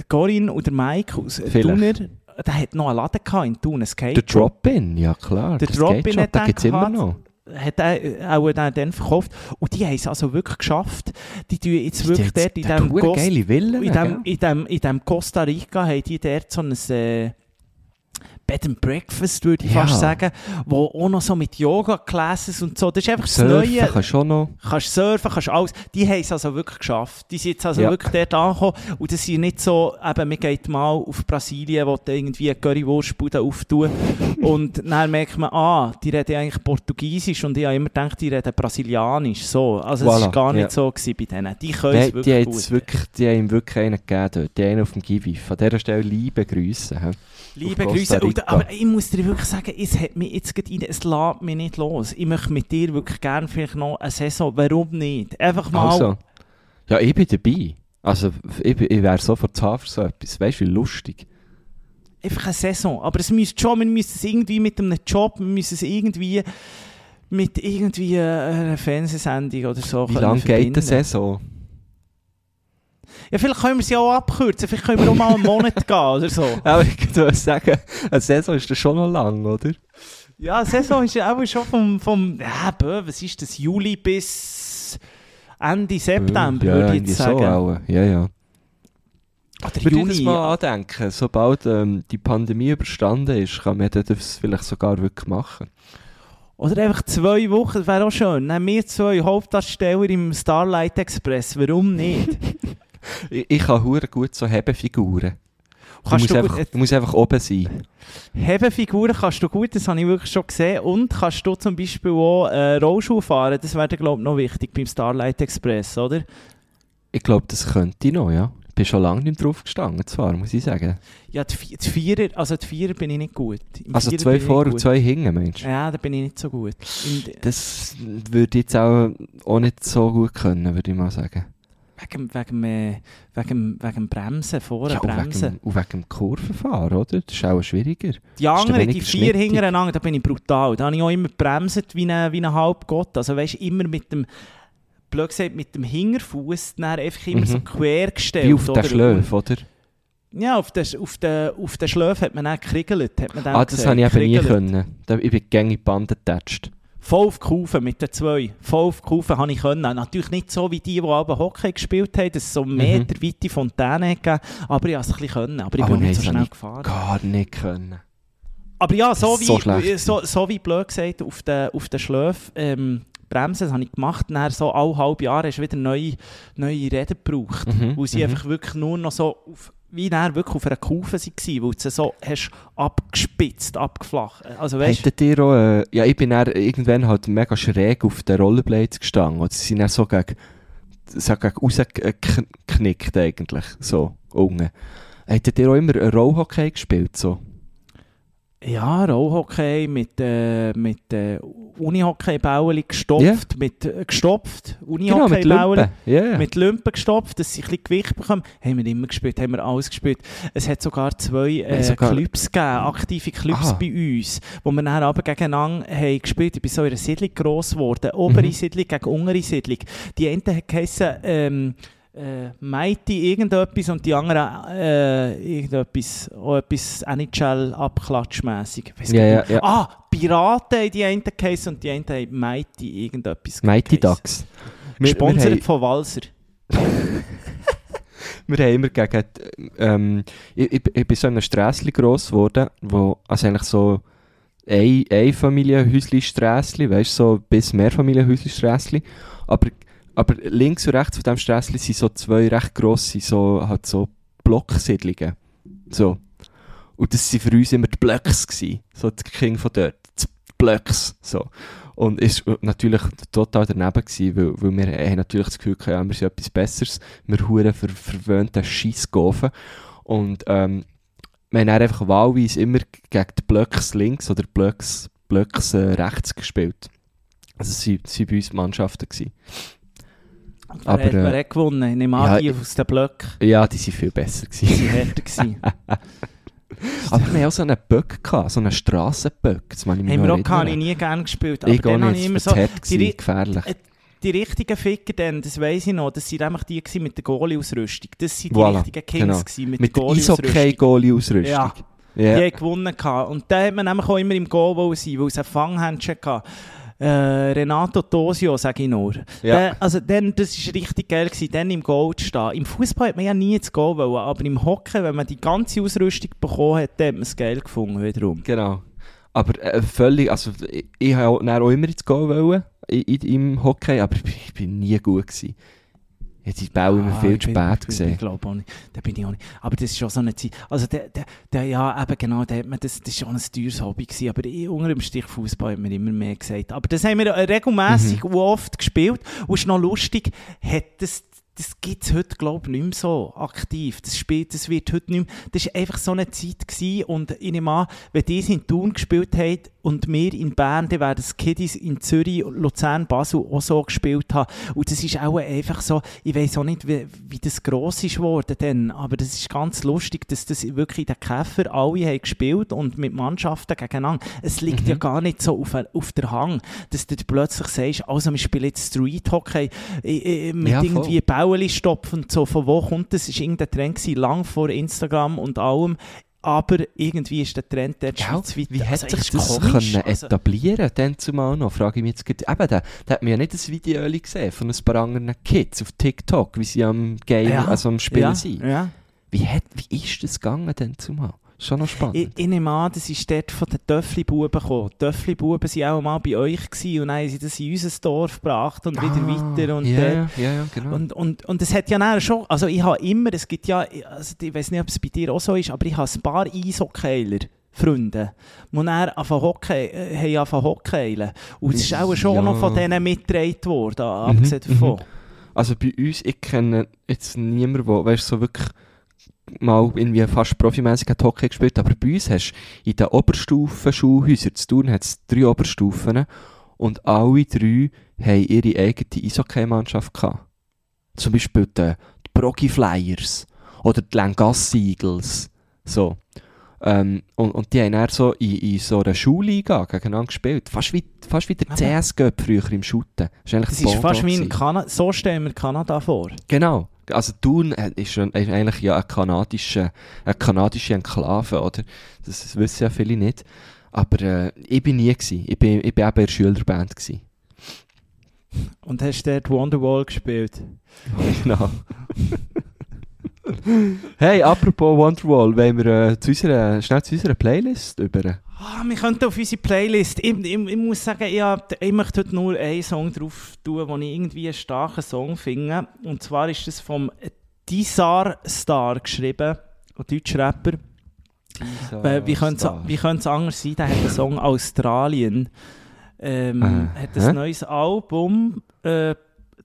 Corinne und der Mike aus. Thuner, der hat noch einen Laden gehabt in Thun, ein Skate Der Drop-In, ja klar. Der Drop-In hat den es immer gehabt. noch. Hat er auch dann, verkauft. Und die haben es also wirklich geschafft. Die tun jetzt wirklich dort in diesem Costa, in gell? dem, in dem, in dem Costa Rica haben die dort so ein äh, Bed and Breakfast, würde ich Ja. fast sagen, wo auch noch so mit Yoga-Classes und so, das ist einfach das Surfen Neue. kannst du auch noch. kannst surfen, kannst alles. Die haben es also wirklich geschafft. Die sind jetzt also Ja. wirklich dort angekommen. Und das ist nicht so, eben, man geht mal auf Brasilien, wo du irgendwie eine Currywurstbude auftun. *laughs* und dann merkt man, ah, die reden eigentlich Portugiesisch und ich habe immer gedacht, die reden Brasilianisch. So. Also es Voilà, war gar nicht ja. so gewesen bei denen. Die können Die, es die, wirklich haben gut. wirklich, die haben ihm wirklich einen gegeben dort. Die einen auf dem Givi. Von dieser Stelle liebe Grüße. Liebe Grüße. Und, aber ich muss dir wirklich sagen, es hat mich jetzt gerade rein, es lässt mich nicht los. Ich möchte mit dir wirklich gerne vielleicht noch eine Saison, warum nicht? Einfach mal... Also, ja, ich bin dabei. Also, ich, ich wäre sofort zu für so etwas. Weißt du, wie lustig. einfach eine Saison. Aber es müsste schon, wir müssen es irgendwie mit einem Job, wir müssen es irgendwie mit irgendwie einer Fernsehsendung oder so Wie lange geht die Saison? Ja, vielleicht können wir sie auch abkürzen, vielleicht können wir auch mal einen Monat gehen oder so. *laughs* Aber ich würde sagen, eine Saison ist das schon noch lang, oder? Ja, eine Saison ist ja auch schon vom, vom ja, bö, was ist das, Juli bis Ende September, ja, würde ich jetzt sagen. so auch. Ja, ja. Oder Würde ich das Juni. mal andenken, sobald ähm, die Pandemie überstanden ist, kann man das vielleicht sogar wirklich machen. Oder einfach zwei Wochen, das wäre auch schön. Dann wir zwei Hauptdarsteller im Starlight Express, warum nicht? *laughs* Ich, kann hure gut so Hebefiguren. Du Kannst musst, du einfach, du musst einfach oben sein. Hebefiguren kannst du gut, das habe ich wirklich schon gesehen. Und kannst du zum Beispiel auch äh, Rollschuh fahren, das wäre glaube ich noch wichtig beim Starlight Express, oder? Ich glaube, das könnte ich noch, ja. Ich bin schon lange nicht drauf gestanden, zwar, muss ich sagen. Ja, die, die Vierer, also die Vierer bin ich nicht gut. Im Also Vierer zwei vor und zwei hinten, meinst du? Ja, da bin ich nicht so gut. In, Das würde ich jetzt auch, auch nicht so gut können, würde ich mal sagen. Wegen, wegen, wegen, wegen Bremsen, vorne Ja, und Bremsen. wegen, und wegen Kurvenfahren, oder? Das ist auch schwieriger. Die anderen, die vier schnittig. hintereinander, da bin ich brutal. Da habe ich auch immer gebremst wie ein, wie ein Halbgott. Also weißt du, immer mit dem, blöd gesagt, mit dem Hinterfuß einfach immer Mhm. so quer gestellt. Wie auf den Schläuf, oder? Ja, auf den, auf den, auf den Schläuf hat man dann gekriegelt. Hat man Ah, das habe ich eben nie können. Ich bin gängig Band attached. Voll Kufe mit den zwei. Voll Kufe habe ich können. Natürlich nicht so wie die, die aber Hockey gespielt haben, dass es so Mhm. Meter weite Fontäne gegeben aber ich habe es ein bisschen können. Aber ich Aber bin nicht so schnell gefahren. Gar nicht können. Aber ja, so wie, so so, so wie blöd gesagt, auf den, auf den Schläfen ähm, bremsen, das habe ich gemacht. Dann so alle halbe Jahre hast du wieder neue, neue Räder gebraucht. Mhm, Weil sie mhm. einfach wirklich nur noch so, auf, wie dann wirklich auf einer Kufe waren, weil du sie so hast abgespitzt, abgeflacht. Also weißt Hättet ihr auch, äh, ja, ich bin irgendwann halt mega schräg auf den Rollerblades gestanden. Und sie sind dann so gegen, so gegen rausgeknickt eigentlich, so, unten. Hättet ihr auch immer Rollhockey gespielt, so? Ja, Rollhockey mit, äh, mit äh, Unihockey-Bäulen gestopft, mit, äh, gestopft, Genau, mit ja. Mit Lumpen gestopft, dass sie ein bisschen Gewicht bekommen. Haben wir immer gespielt, haben wir alles gespielt. Es hat sogar zwei äh, sogar- Clubs gegeben, aktive Clubs Ah. bei uns, wo wir dann aber gegeneinander haben gespielt. Ich bin so in einer Siedlung gross geworden. Obere Mhm. Siedlung gegen untere Siedlung. Die eine hat geheissen, ähm, äh, Mighty irgendetwas und die andere äh, irgendetwas, auch etwas NHL abklatschmässig. Ich weiss Ja, ja, ja. Ah, Piraten haben die eine geheissen und die eine haben Mighty irgendetwas Mighty. Ducks. Gesponsert von Walser. *laughs* wir haben immer gegen, die, ähm, ich, ich, ich bin so in einem Strässli gross geworden, wo, also eigentlich so ein, ein Familienhäusli-Strässli, weißt du, so bis mehr Familienhäusli-Strässli. Aber, aber links und rechts von diesem Strässli sind so zwei recht grosse, so, halt so Blocksiedlungen. So. Und das waren für uns immer die Blöcks, gewesen. so die King von dort. Die Blöcks, so. Und ist natürlich total daneben gewesen, weil, weil wir haben natürlich das Gefühl ja, wir sind etwas Besseres. Wir huren ver verwöhnten Scheissgofen. Und ähm, wir haben einfach wahlweise immer gegen die Blöcks links oder Blöcks, Blöcks äh, rechts gespielt. Also es waren bei uns Mannschaften. Gewesen. Wer, Aber, hat, äh, wer hat gewonnen? Ich nehme an, ja, die ich- aus den Blöcken Ja, die waren viel besser. Gewesen. waren härter. gewesen. *laughs* Aber wir haben auch so einen Böck gehabt, so einen Strassenböck. Das ich Haben wir auch gar erinnern. nie gerne gespielt. Aber Ich dann habe ich nicht, immer so... die, gefährlich. äh, die richtigen Ficker dann, das weiss ich noch, das waren nämlich die gewesen mit der Goalie-Ausrüstung. Das waren die Voilà, richtigen Kings genau. gewesen mit, Mit der Goalie-Ausrüstung. Ja. Die Ja. haben gewonnen. gehabt. Und da hat man nämlich auch immer im Goal sein, weil es einen Fanghändchen hatte. Äh, Renato Tosio, sage ich nur. Ja. Der, also dann, das war richtig geil, gewesen, dann im Goal zu stehen. Im Fußball hat man ja nie ins Goal wollen, aber im Hockey, wenn man die ganze Ausrüstung bekommen hat, dann hat man es geil gefunden wiederum. Genau. Aber äh, völlig, also ich, ich habe auch, immer ins Goal wollen, i- i- im Hockey, aber ich, ich bin nie gut gewesen. Ich habe die Bälle immer Ah, viel zu spät gesehen. Ich glaube auch nicht. Da bin ich auch nicht. Aber das ist schon so eine Zeit. Also, der, der, der, ja, eben genau, der hat man, das, das ist schon ein teures Hobby gewesen. Aber ich, unter dem Strich Fußball hat mir immer mehr gesagt. Aber das haben wir regelmässig Mhm. und oft gespielt. Und es ist noch lustig, hat das, das gibt es heute, glaube ich, nicht mehr so aktiv. Das spielt, das wird heute nicht mehr. Das war einfach so eine Zeit gewesen. Und ich nehme an, wenn die in Thun gespielt haben und wir in Bern, dann werden das Kiddies in Zürich, Luzern, Basel auch so gespielt haben. Und das ist auch einfach so, ich weiß auch nicht, wie, wie das gross ist geworden dann, aber das ist ganz lustig, dass das wirklich in den Käfer alle haben gespielt und mit Mannschaften gegeneinander. Es liegt Mhm. ja gar nicht so auf, auf der Hang, dass du plötzlich sagst, also wir spielen jetzt Street Hockey äh, äh, mit Ja, irgendwie Bäueli stopfen so, von wo kommt das? War irgendein Trend gewesen, lang vor Instagram und allem. Aber irgendwie ist der Trend Gell? schweizweit. Wie hat also, sich ist das komisch. können Also, etablieren dann zumal noch? Frage ich mich jetzt gerade. Eben, da, da hat man ja nicht ein Video gesehen von ein paar anderen Kids auf TikTok, wie sie am Game, Ja, also am Spielen ja, sind. ja. Wie, hat, wie ist das gegangen dann zumal? Schon noch spannend. Ich, ich nehme an, das ist dort von den Töffli-Buben gekommen. Die Töffli-Buben waren auch mal bei euch gewesen und dann haben sie das in unser Dorf gebracht und wieder weiter. Und, Ah, ja, dort- ja, ja, ja, genau. Und, und, und es hat ja dann schon, also ich habe immer, es gibt ja, also ich weiß nicht, ob es bei dir auch so ist, aber ich habe ein paar Eishockeyer, Freunde, die dann anfangen Hockey, äh, haben. Und es ist auch schon Ja. noch von denen mitgetragen worden, abgesehen Mhm, davon. Also bei uns, ich kenne jetzt niemanden, der, weißt du, so wirklich mal irgendwie fast profimässig hat Hockey gespielt, aber bei uns hast du in den Oberstufen-Schulhäusern zu tun, hat es drei Oberstufen und alle drei haben ihre eigene Eishockey-Mannschaft gehabt. Zum Beispiel die, die Brogi Flyers oder die Langassi Eagles. So. Ähm, und, und die haben dann so in, in so einer Schulliga gegeneinander gespielt. Fast wie, fast wie der CSG früher im Shooten. Das ist, eigentlich Das ist fast wie in. Kanada, so stellen wir Kanada vor. Genau. Also Thun ist, schon- ist eigentlich ja eine kanadische, eine kanadische Enklave, oder? Das, das wissen ja viele nicht. Aber äh, ich bin nie gewesen. Ich bin, ich bin eben in der Schülerband gewesen. Und hast dort Wonderwall gespielt. *laughs* genau. hey, apropos Wonderwall, wollen wir äh, zu unserer, schnell zu unserer Playlist über? Ah, wir könnten auf unsere Playlist. Ich, ich, ich muss sagen, ich, hab- ich möchte heute nur einen Song drauf tun, den ich irgendwie einen starken Song finde. Und zwar ist das vom Dizar Star geschrieben, ein deutscher Rapper. Wie könnte es anders sein? Der hat einen Song Australien. Ähm, Äh, hat ein hä? neues Album. Äh,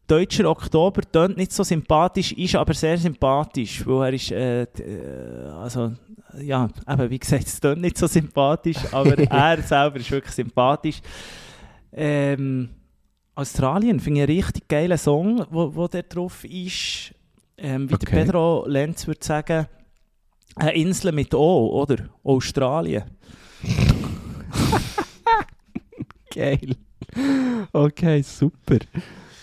Deutscher Oktober tönt nicht so sympathisch, ist aber sehr sympathisch, weil er ist, äh, äh, also, ja, eben, wie gesagt, es tönt nicht so sympathisch, aber *laughs* er selber ist wirklich sympathisch. Ähm, Australien finde ich einen richtig geilen Song, wo, wo der drauf ist. Ähm, wie Okay. der Pedro Lenz würde sagen, eine Insel mit O, oder? Australien. *laughs* *laughs* Geil. Okay, super.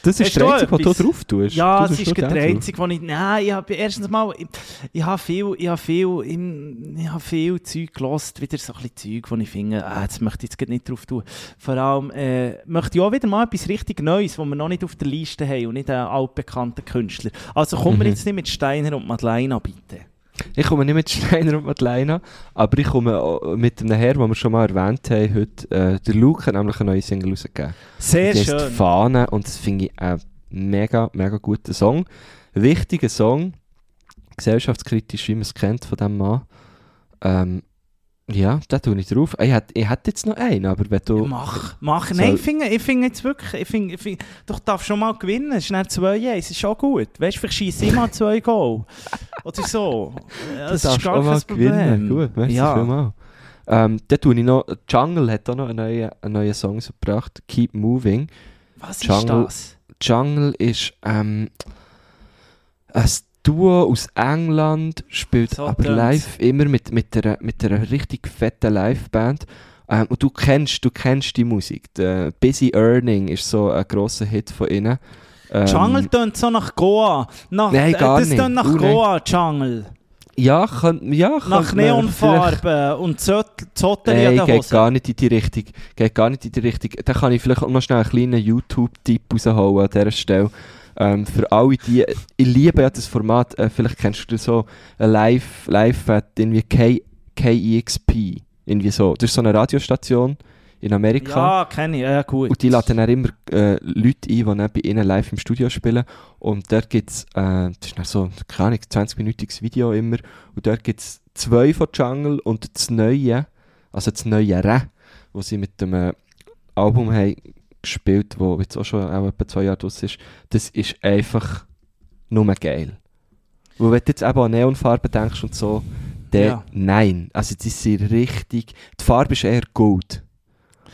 Das ist du einzige, was du drauf tust. Ja, tust ist drauf. einzige, wo ich... Nein, ich habe erstens mal... Ich, ich habe viel, ich habe viel, ich, ich habe viel Zeug gelost, wieder so ein bisschen Zeug, wo ich finde, ah, jetzt möchte ich jetzt nicht drauf tun. Vor allem äh, möchte ich auch wieder mal etwas richtig Neues, was wir noch nicht auf der Liste haben und nicht einen altbekannten Künstler. Also kommen wir Mhm. jetzt nicht mit Steiner und Madeleine, bitte. Ich komme nicht mit Steiner und Madeleine, aber ich komme auch mit einem Herr, den wir schon mal erwähnt haben heute. Äh, der Luke hat nämlich eine neue Single rausgegeben. Sehr die schön. Fahne und das finde ich einen mega, mega guten Song. Wichtiger Song, gesellschaftskritisch, wie man es kennt von diesem Mann. Ähm, ja, da tue ich drauf. Ich hätte, ich hätte jetzt noch einen, aber wenn du... Mach, mach. Nein, ich finde, ich finde jetzt wirklich, ich finde, ich finde, doch darfst schon mal gewinnen. Es ist nicht 2 1 ist schon gut. Weißt du, vielleicht schieße ich mal *laughs* zwei Goal. Oder so. Das ist gar kein Problem. gewinnen. Gut, merci ja. vielmals. Ähm, dann tue ich noch... Jungle hat auch noch einen neuen, einen neuen Song gebracht, Keep Moving. Was Jungle- ist das? Jungle ist ähm, ein Duo aus England, spielt So aber live immer mit, mit, einer, mit einer richtig fetten Liveband. Ähm, und du kennst, du kennst die Musik. Der Busy Earning ist so ein grosser Hit von ihnen. Ähm, Jungle tönt so nach Goa. Nach, Nein, gar das nicht. tönt nach nein. Goa, Jungle. Ja, kann, ja, kann Nach Neonfarben und Zottel in Nein, der geht gar nicht in die Richtung. Geht gar nicht in die Richtung. Da kann ich vielleicht auch noch schnell einen kleinen YouTube-Tipp rausholen an dieser Stelle. Ähm, für alle die, ich liebe ja das Format, äh, vielleicht kennst du das so, ein Live, Live, äh, irgendwie K, KEXP, irgendwie so. Das ist so eine Radiostation in Amerika. Ja, kenne ich. Ja, gut. Und die laden dann immer äh, Leute ein, die dann bei ihnen live im Studio spielen. Und dort gibt es, äh, das ist dann so, keine Ahnung, 20-minütiges Video immer. Und dort gibt es zwei von Jungle und das Neue, also das Neuere, wo sie mit dem äh, Album haben gespielt, wo jetzt auch schon auch etwa zwei Jahre draus ist. Das ist einfach nur geil. Weil wenn du jetzt eben an Neonfarben denkst und so, dann Ja. nein. Also die sind richtig, die Farbe ist eher Gold.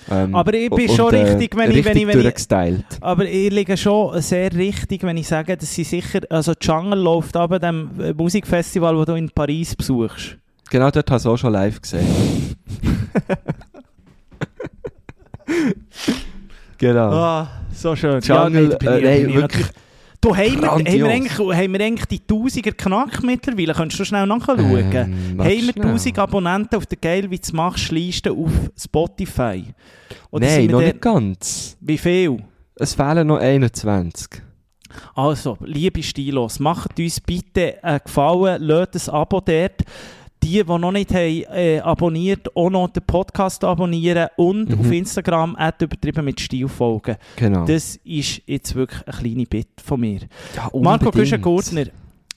Ähm, Aber ich bin und, schon äh, richtig, wenn ich- wenn richtig ich- wenn ich- durchgestylt. Aber ich liege schon sehr richtig, wenn ich sage, dass sie sicher, also Jungle läuft ab dem äh, Musikfestival, das du in Paris besuchst. Genau dort hast du auch schon live gesehen. *laughs* *laughs* genau. Ah, so schön. Jungle, äh, nein, bin ich wirklich Du, haben wir, haben, wir eigentlich, haben wir eigentlich die Tausiger knackt mittlerweile? Könntest du schnell nachschauen? Ähm, haben wir schnell. 1000 Abonnenten auf der Geil wie du machst Liste auf Spotify? Oder Nein, noch der- nicht ganz. Wie viel? Es fehlen noch 21. Also, liebe Stilos, macht uns bitte einen Gefallen, lasst ein Abo dort. Die, die noch nicht haben, äh, abonniert, auch noch den Podcast abonnieren und Mhm. auf Instagram übertrieben mit Stil folgen. Genau. Das ist jetzt wirklich eine kleine Bitte von mir. ja, Marco. Güschen-Gurtner,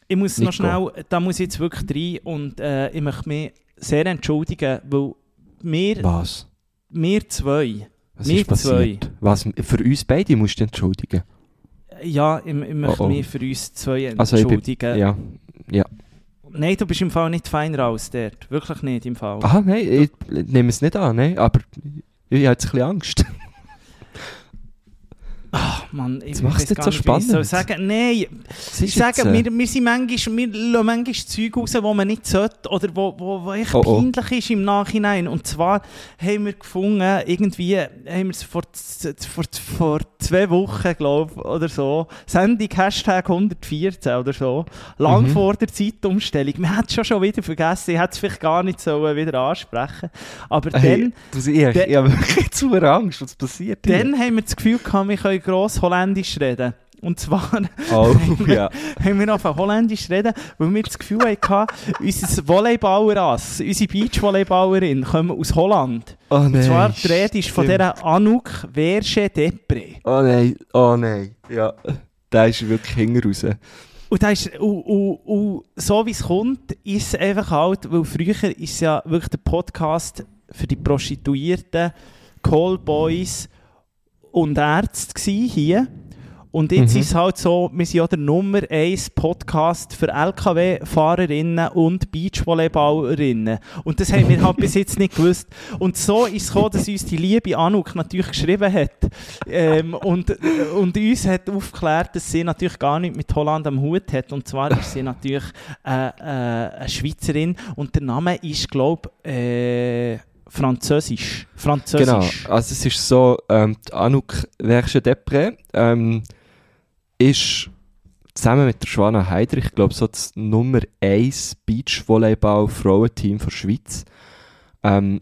ich muss noch Nico. schnell, da muss ich jetzt wirklich rein und äh, ich möchte mich sehr entschuldigen, weil wir, Was? wir zwei, Was Wir ist passiert? Was, für uns beide musst du entschuldigen. ja, ich, ich möchte Oh, oh. mich für uns zwei Also ich bin- entschuldigen. Ja. ja. Nein, du bist im Fall nicht fein raus dort. Wirklich nicht im Fall. Aha, nein, ich nehme es nicht an, nein, aber ich habe jetzt ein bisschen Angst. *laughs* Ach Mann, ich Jetzt machst du jetzt so ich soll spannend. sagen. Nein, ich sage, äh, wir, wir, sind manchmal, wir lassen manchmal Zeug raus, die man nicht sollte oder wo, wo, wo echt Oh, oh. peinlich ist im Nachhinein. Und zwar haben wir gefunden, irgendwie haben wir es vor, vor, vor zwei Wochen, glaube ich, oder so, Sendung Hashtag 114 oder so, lang Mhm. vor der Zeitumstellung. Man hat es schon schon wieder vergessen, ich hätte es vielleicht gar nicht so wieder ansprechen Aber Hey, dann... du, ich, ich, habe wirklich *laughs* zu Angst, was passiert hier? Dann haben wir das Gefühl gehabt, wir können gross Holländisch reden. Und zwar *laughs* Oh, haben wir noch von Holländisch reden, weil wir das Gefühl hatten, unser Volleyballerass, unsere Beachvolleyballerin, kommen aus Holland. Oh nein. Und zwar die Rede ist von dieser Anouk Verge Depré. Oh nein, oh nein. Ja, da ist wirklich hinten raus. Und, das ist, und, und, und so wie es kommt, ist es einfach halt, weil früher ist ja wirklich der Podcast für die Prostituierten, Callboys und Ärzte hier. Und jetzt Mhm. ist es halt so, wir sind ja der Nummer 1 Podcast für LKW-Fahrerinnen und Beachvolleyballerinnen. Und das haben wir halt *laughs* bis jetzt nicht gewusst. Und so ist es gekommen, dass uns die liebe Anouk natürlich geschrieben hat. Ähm, und, und uns hat aufgeklärt, dass sie natürlich gar nicht mit Holland am Hut hat. Und zwar ist sie natürlich äh, äh, eine Schweizerin. Und der Name ist, glaube ich, äh, Französisch. Genau, Französisch. also es ist so, ähm, die Anouk Verge Depré ähm, ist zusammen mit der Schwana Heidrich, ich glaube so das Nummer 1 Beachvolleyball-Frauenteam der Schweiz. Ähm,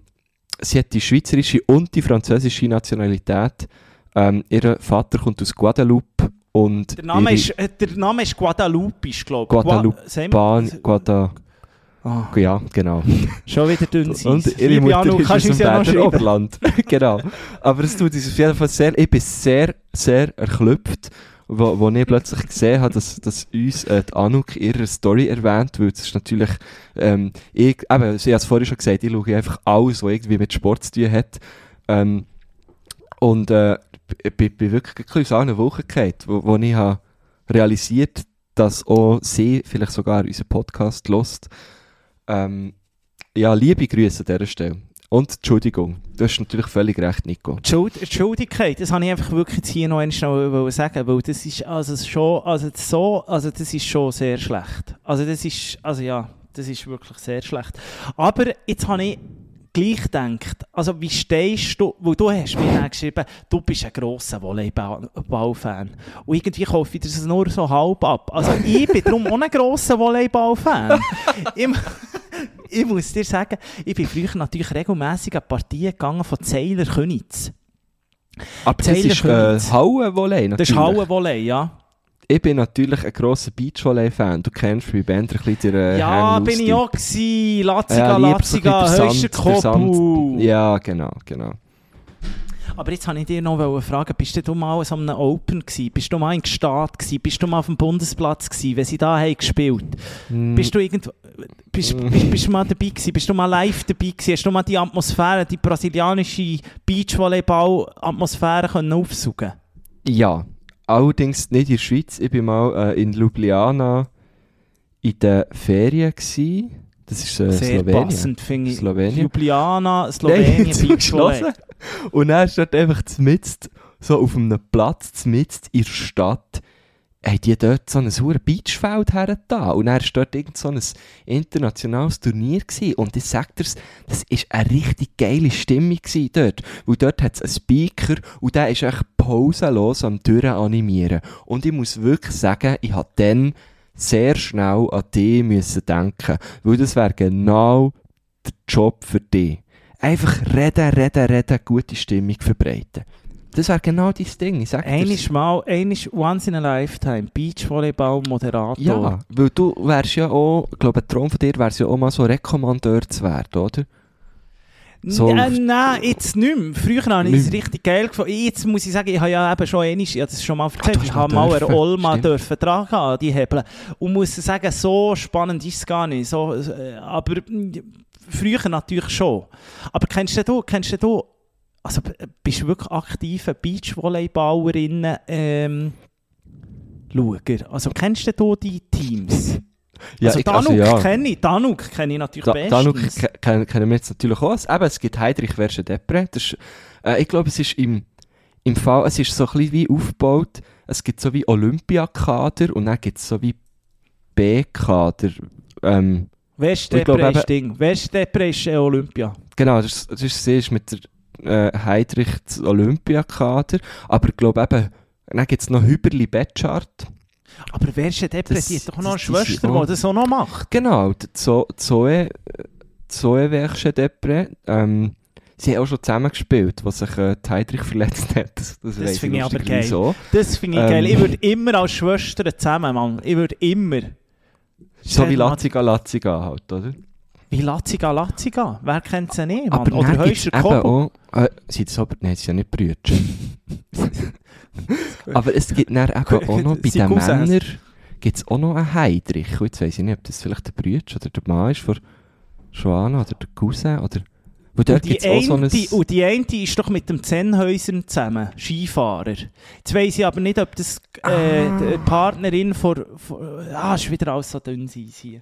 sie hat die schweizerische und die französische Nationalität. Ähm, ihr Vater kommt aus Guadeloupe und Der Name, ist, äh, der Name ist Guadalupisch, glaube ich. Guadalupe- Gua- sagen wir- Bahn, Guada, Ah, ja, genau. schon wieder dünn sein. Und ihre Mutter Anouk, ist aus dem ja Berner? Oberland. *laughs* genau. Aber es tut uns auf jeden Fall sehr, ich bin sehr, sehr erklüpft, wo, wo ich plötzlich gesehen habe, dass, dass uns äh, die Anouk ihre Story erwähnt, weil es ist natürlich, ähm, ich, eben, sie hat es vorhin schon gesagt, ich schaue einfach alles, was irgendwie mit Sport zu tun hat. Ähm, und äh, ich bin, bin wirklich aus allen Wochen gefallen, wo, wo ich habe realisiert, dass auch sie vielleicht sogar unseren Podcast lost. Ähm, ja, liebe Grüße an dieser Stelle. Und Entschuldigung, du hast natürlich völlig recht, Nico. Entschuld- Entschuldigkeit, das habe ich einfach wirklich hier noch einmal sagen, weil das ist also schon, also so, also das ist schon sehr schlecht. Also das ist, also ja, das ist wirklich sehr schlecht. Aber jetzt habe ich gleich gedacht, also wie stehst du, weil du hast mir dann geschrieben, du bist ein grosser Volleyball-Fan. Und irgendwie kaufe ich das nur so halb ab. Also ich bin darum auch ein grosser Volleyball-Fan. *laughs* *laughs* ich, muss dir sagen, ich bin früher natürlich regelmässig an Partien gegangen von Zeiler Könitz. Aber das Taylor ist äh. Hallenvolley Das natürlich. ist Hallenvolley, ja. Ich bin natürlich ein grosser Beachvolley-Fan. Du kennst mich Bänder ein bisschen den ja, Hang bin ich auch gewesen. Latziga, Ja, der Höchster der Kopu. Ja, genau, genau. Aber jetzt wollte ich dich noch fragen, bist du mal so einem Open gewesen? Bist du mal in Gstaad gewesen? Bist du mal auf dem Bundesplatz gewesen, wenn sie da haben gespielt? Hm, Bist du irgendwo... Bist, bist, bist du mal dabei gewesen? Bist du mal live dabei gewesen? Hast du mal die Atmosphäre, die brasilianische Beachvolleyball-Atmosphäre können Ja, allerdings nicht in der Schweiz. Ich war mal äh, in Ljubljana in den Ferien. Gewesen. Das ist äh, Sehr Slowenien. passend, finde ich. Slowenien. Ljubljana, Slowenien, Nein. Und dann steht einfach zmitzt, so auf einem Platz, zmitzt in der Stadt, haben die dort so ein hohes Beachfeld her da. Und dann war dort irgend so ein internationales Turnier gewesen. Und ich sag dir's, das war eine richtig geile Stimmung dort. Weil dort hat es einen Speaker und der ist echt pausenlos am Türen animieren. Und ich muss wirklich sagen, ich habe dann sehr schnell an dich müssen denken. Weil das wäre genau der Job für dich. Einfach reden, reden, reden, gute Stimmung verbreiten. Das wäre genau dein Ding. Ich sag. Einisch mal, einisch once in a lifetime, Beachvolleyball-Moderator. Ja, weil du wärst ja auch, ich glaube, ein Traum von dir wär's ja auch mal so Rekommandeur zu werden, oder? So- N- äh, nein, jetzt nicht mehr. Früher habe ich es richtig geil gefunden. Jetzt muss ich sagen, ich habe ja eben schon einmal, ich habe das schon mal erzählt, hast ich habe mal eine Olma stimmt. dürfen haben, die Hebel. Und muss sagen, so spannend ist es gar nicht. So, äh, aber früher natürlich schon. Aber kennst du, kennst du, also bist du wirklich aktive Beachvolleyballerinnen, ähm, Schauer? Also kennst du die Teams? also ich- Danuk kenne ich, Danuk kenne ich natürlich Da, bestens. Danuk ke- kennen wir jetzt natürlich auch. Eben, es gibt Heidrich Versche Depre. Das ist, äh, ich glaube, es ist im, im Fall, es ist so ein bisschen wie aufgebaut, es gibt so wie Olympiakader und dann gibt es so wie B-Kader. Ähm, glaube ist Ding. Westdepre ist äh, Olympia. genau, das, ist- das ist, sie ist mit der äh, Heidrich das Olympiakader, aber ich glaube eben, dann gibt es noch Hüberli Betschart. Aber Westdepre, Das- die hat doch noch eine das- Schwester, die das auch noch macht. Genau, die Zo- Zoe, Zoe Versche Depre. Ähm, sie haben auch schon zusammen gespielt, was sich äh, Heidrich verletzt hat. Das, das, weiss finde ich aber geil. auch. Das finde ich Ähm. geil. Ich würde immer als Schwestern zusammen, Mann. Ich würde immer. So wie Lazziga Lazziga halt, oder? Wie Lazziga Lazziga. Wer kennt sie nicht, Mann? Aber Oder Heuscher Kobo. Äh, sind das aber... Nein, sie sind ja nicht Brüder. *laughs* aber es gibt dann eben auch noch bei *laughs* den. Männern gibt es auch noch einen Heidrich. Und Jetzt weiss ich nicht, ob das vielleicht der Brüder oder der Mann ist von Joanna oder der Cousin oder... Wo dort Und die, auch so ein... eine, und die eine ist doch mit dem Zenhäusern zusammen, Skifahrer. Jetzt weiss ich aber nicht, ob das äh, Ah. die Partnerin von, von... Ah, ist wieder alles so dünn sein hier.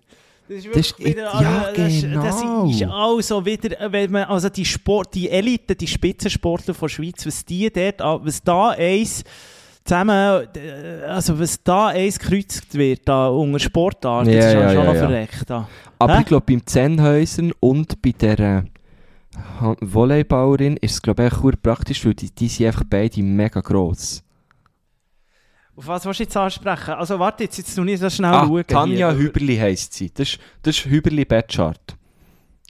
Das ist Das ist- wirklich wieder, ja, das, ist- Das genau. ist also wieder, äh, wenn man, also die Sport, die Elite, die Spitzensportler von der Schweiz, was die dort, was da eins zusammen, äh, also was da eins gekreuzt wird, da unter Sportart, Ja, das ist ja, schon ja, noch ja. verreckt. Da. Aber Hä? ich glaube, beim Zenhäusern und bei der äh, Volleyballerin ist es, glaube ich, verdammt praktisch, weil die, die sind einfach beide mega gross. Auf was willst du jetzt ansprechen? Also warte, jetzt, jetzt tu ich das schnell Ah, schauen. Tanja hier. Hüberli heisst sie. Das ist, das ist Hüberli Betschart.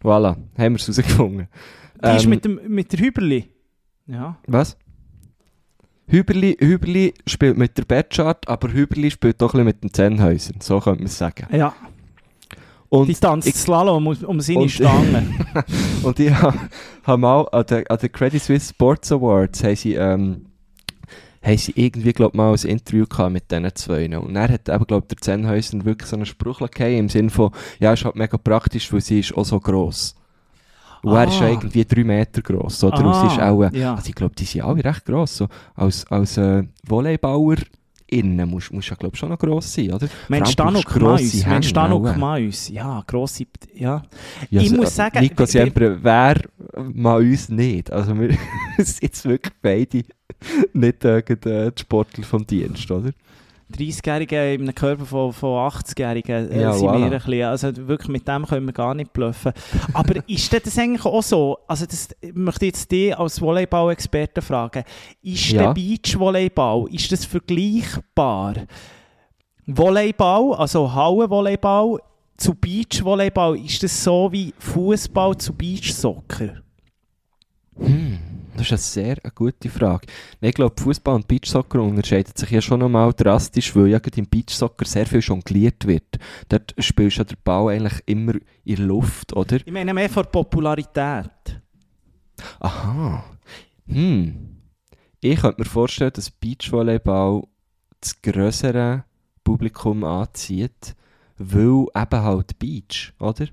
Voilà, haben wir es herausgefunden. Die ist Ähm, mit, dem, mit der Hüberli. Ja. Was? Hüberli, Hüberli spielt mit der Betschart, aber Hüberli spielt doch ein bisschen mit den Zenhäusern. So könnte man es sagen. ja. Und die tanzt ich- Slalom um, um seine und- Stange. *laughs* Und ich habe hab mal an den, an den Credit Suisse Sports Awards haben sie, ähm, haben sie irgendwie, glaub, mal ein Interview gehabt mit diesen zwei. Und er hat eben, glaub, der Zenhäuser wirklich so einen Spruch gegeben, im Sinne von, ja, ist halt mega praktisch, weil sie ist auch so gross. Und er ist ja Ah. irgendwie drei Meter gross, oder? Und sie ist Ah, auch, äh, ja. also ich glaube, die sind alle recht gross. So, als als äh, Volleybauer innen musst du ja, glaube schon noch gross sein, oder? Mensch, du grosse Mais. Mensch, Danuk auch. Mais. Ja, grosse... Ja. Ja, Ich so, muss sagen, Nico Siempre, wer mal uns nicht? Also wir *laughs* sind jetzt wirklich beide nicht äh, die Sportler vom Dienst, oder? 30-Jährige in einem Körper von, von 80-Jährigen äh, Ja, sind voilà. wir ein bisschen, also wirklich mit dem können wir gar nicht bluffen. Aber *laughs* ist das eigentlich auch so, also das ich möchte jetzt dich als Volleyball-Experte fragen, ist Ja. der Beachvolleyball, ist das vergleichbar? Volleyball, also Hallenvolleyball zu Beachvolleyball, ist das so wie Fußball zu Beachsoccer? Hm, das ist eine sehr eine gute Frage. Ich glaube, Fußball und Beachsoccer unterscheiden sich ja schon nochmal drastisch, weil ja gerade im Beachsoccer sehr viel jongliert wird. Dort spielst du ja den Ball eigentlich immer in der Luft, oder? Ich meine mehr von Popularität. Aha. Hm. Ich könnte mir vorstellen, dass Beachvolleyball das grössere Publikum anzieht, weil eben halt Beach, oder?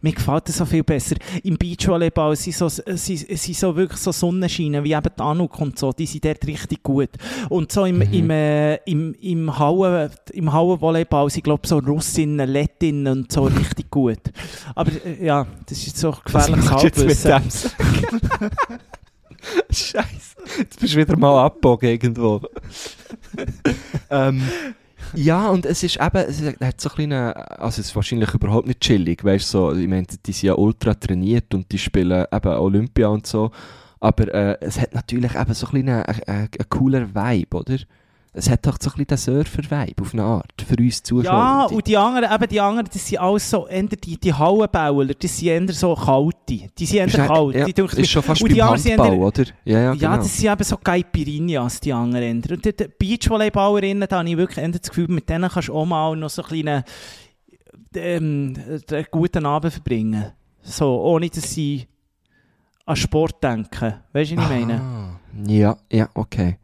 Mir gefällt das so viel besser. Im Beachvolleyball sind so, sind, sind so wirklich so Sonnenscheine, wie eben die Anuk und so, die sind dort richtig gut. Und so im, Mhm. im, äh, im, im, Hauen, im Hauenvolleyball sind, glaube ich, so Russinnen, Lettinnen und so richtig gut. Aber äh, ja, das ist so gefährliches Halbwissen. *laughs* Scheiße. Jetzt bist du wieder mal abgebogen irgendwo. *laughs* ähm, ja, und es ist eben, es hat so ein kleinen, also es ist wahrscheinlich überhaupt nicht chillig, weißt du, so, ich meine, die sind ja ultra trainiert und die spielen eben Olympia und so, aber äh, es hat natürlich eben so ein kleinen, äh, äh, einen cooler Vibe, oder? Es hat doch so ein bisschen den Surfer-Vibe auf eine Art, für uns Zuschauer. Ja, und die anderen, eben die anderen, das sind alles so, eher die, die Hallenbauer, das sind eher so kalte. Die sind eher kalt. ja, die ist schon fast und die beim Handball, eher- oder? Ja, ja, Ja, genau. das sind eben so Caipirinhas, die anderen. Und die, die Beachvolleyballerinnen, da habe ich wirklich eher das Gefühl, mit denen kannst du auch mal noch so einen kleinen ähm, einen guten Abend verbringen. So, ohne dass sie an Sport denken. Weißt du, was ich meine? Ja, ja, okay.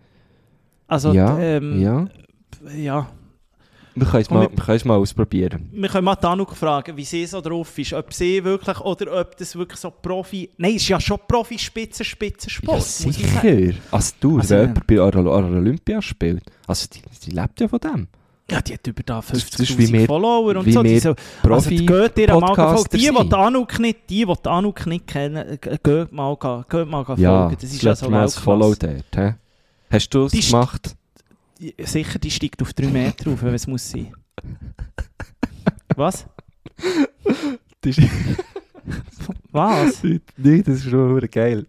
Also, ja, ähm, ja. ja. Wir können es mal, wir- mal ausprobieren. Wir können mal Tanuk fragen, wie sie so drauf ist. Ob sie wirklich, oder ob das wirklich so Profi... Nein, es ist ja schon Profi-Spitzer-Spitzer-Sport. Ja, sicher. Also du, Also, wenn ja. jemand bei Olympia spielt, also die, die lebt ja von dem. Ja, die hat über da Das- das ist wie 50'000 wir- Follower und so. Die so also, geht ihr mal folgen. Die, die Anuk nicht, die, die Anuk nicht kennen, geht mal, geht mal folgen. Das ist ja so Follow dort. hä? Hast du es gemacht? Sicher, die steigt auf 3 Meter auf, wenn es muss sein. Was? Was? Nein, das ist schon geil.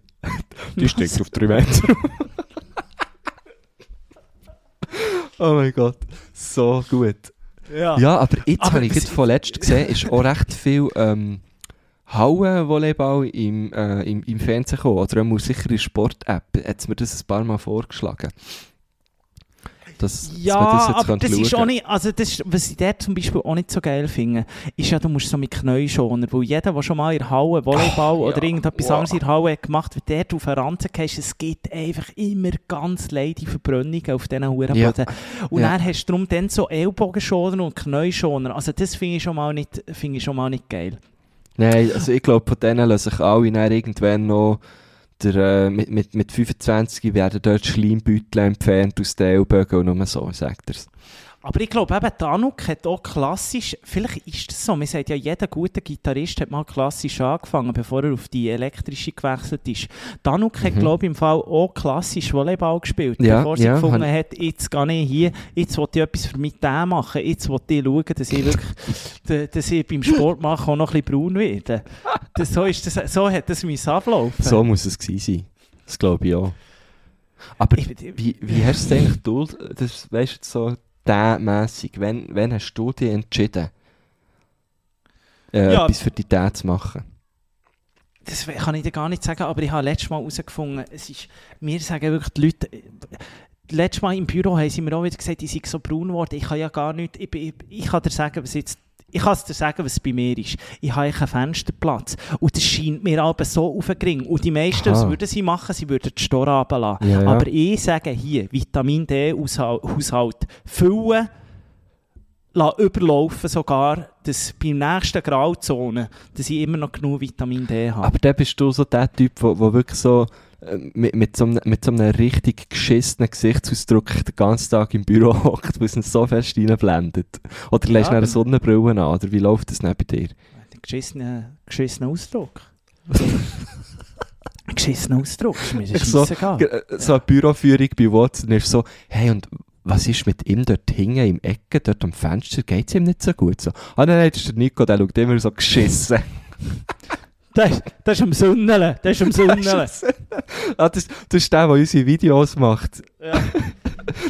Die steckt auf 3 Meter. oh mein Gott, so gut. Ja. Ja, aber jetzt Aber habe ich gerade vorletzt gesehen, ist auch recht viel ähm, Hauen-Volleyball im, äh, im, im Fernsehen gekommen. Oder auch sicher in Sport-App. Hat mir das ein paar Mal vorgeschlagen. Dass Ja, das aber das ist schauen. auch nicht, also das, ist- was ich dort zum Beispiel auch nicht so geil finde, ist ja, du musst so mit Knäuschoner, weil jeder, der schon mal in der Halle Volleyball Oh, oder ja, irgendetwas wow. anderes in der Halle hat gemacht, wenn der auf den Ranzen gehst, es gibt einfach immer ganz leide Verbrennungen auf diesen Hurenboden. Und Ja. dann hast du darum dann so Ellbogenschoner und Knäuschoner, also das finde ich, schon mal nicht- finde ich schon mal nicht geil. Nein, also ich glaube, von denen lassen sich alle dann irgendwann noch der, äh, mit, mit, mit 25 werden dort Schleimbeutel entfernt aus den Ellbogen und nur so, sagt er Aber ich glaube eben, Tanuk hat auch klassisch, vielleicht ist das so, man sagt ja, jeder gute Gitarrist hat mal klassisch angefangen, bevor er auf die elektrische gewechselt ist. Tanuk hat, Mhm. glaube ich, im Fall auch klassisch Volleyball gespielt, Ja, bevor sie ja, gefunden hat, jetzt gehe ich hier, jetzt will ich etwas für mich da machen, jetzt will ich schauen, dass ich wirklich, *laughs* dass ich beim Sport machen auch noch ein bisschen braun werde. Das, so, ist das, so hat das mein ablaufen. So muss es gewesen sein. Das glaube ich auch. Aber Ich- wie, wie hast du es eigentlich du, das weißt du so mässig, wenn, wenn hast du dich entschieden, äh, Ja. etwas für die Dad zu machen? Das kann ich dir gar nicht sagen, aber ich habe letztes Mal herausgefunden, es ist, mir sagen wirklich die Leute, letztes Mal im Büro haben sie mir auch wieder gesagt, ich sei so braun geworden, ich kann ja gar nicht, ich, ich, ich kann dir sagen, was jetzt, ich kann es dir sagen, was bei mir ist. Ich habe einen Fensterplatz und das scheint mir aber so aufgering. Und die meisten, was Aha. würden sie machen? Sie würden die Store runterlassen. Ja, ja. Aber ich sage hier, Vitamin D-Haushalt füllen, lassen überlaufen sogar, dass beim nächsten Grauzone, dass ich immer noch genug Vitamin D habe. Aber dann bist du so der Typ, wo, wo wirklich so mit, mit, so einem, mit so einem richtig geschissenen Gesichtsausdruck den ganzen Tag im Büro *laughs* hockt, weil es ihn so fest reinblendet. Oder lässt Ja, du eine Sonnenbrille an, oder wie läuft das neben dir? Ein geschissener, geschissener Ausdruck. Ein geschissener Ausdruck, ist mir Ich so, äh, So eine Büroführung bei Watson ist so, hey, und was ist mit ihm dort hinten im Ecke, dort am Fenster, geht es ihm nicht so gut? So, ah nein, nein, das ist der Nico, der schaut immer so geschissen. *laughs* Das, ist- das ist am Sonneln, das ist am Sonneln. ah, das, das ist der, der unsere Videos macht. Ja. *laughs*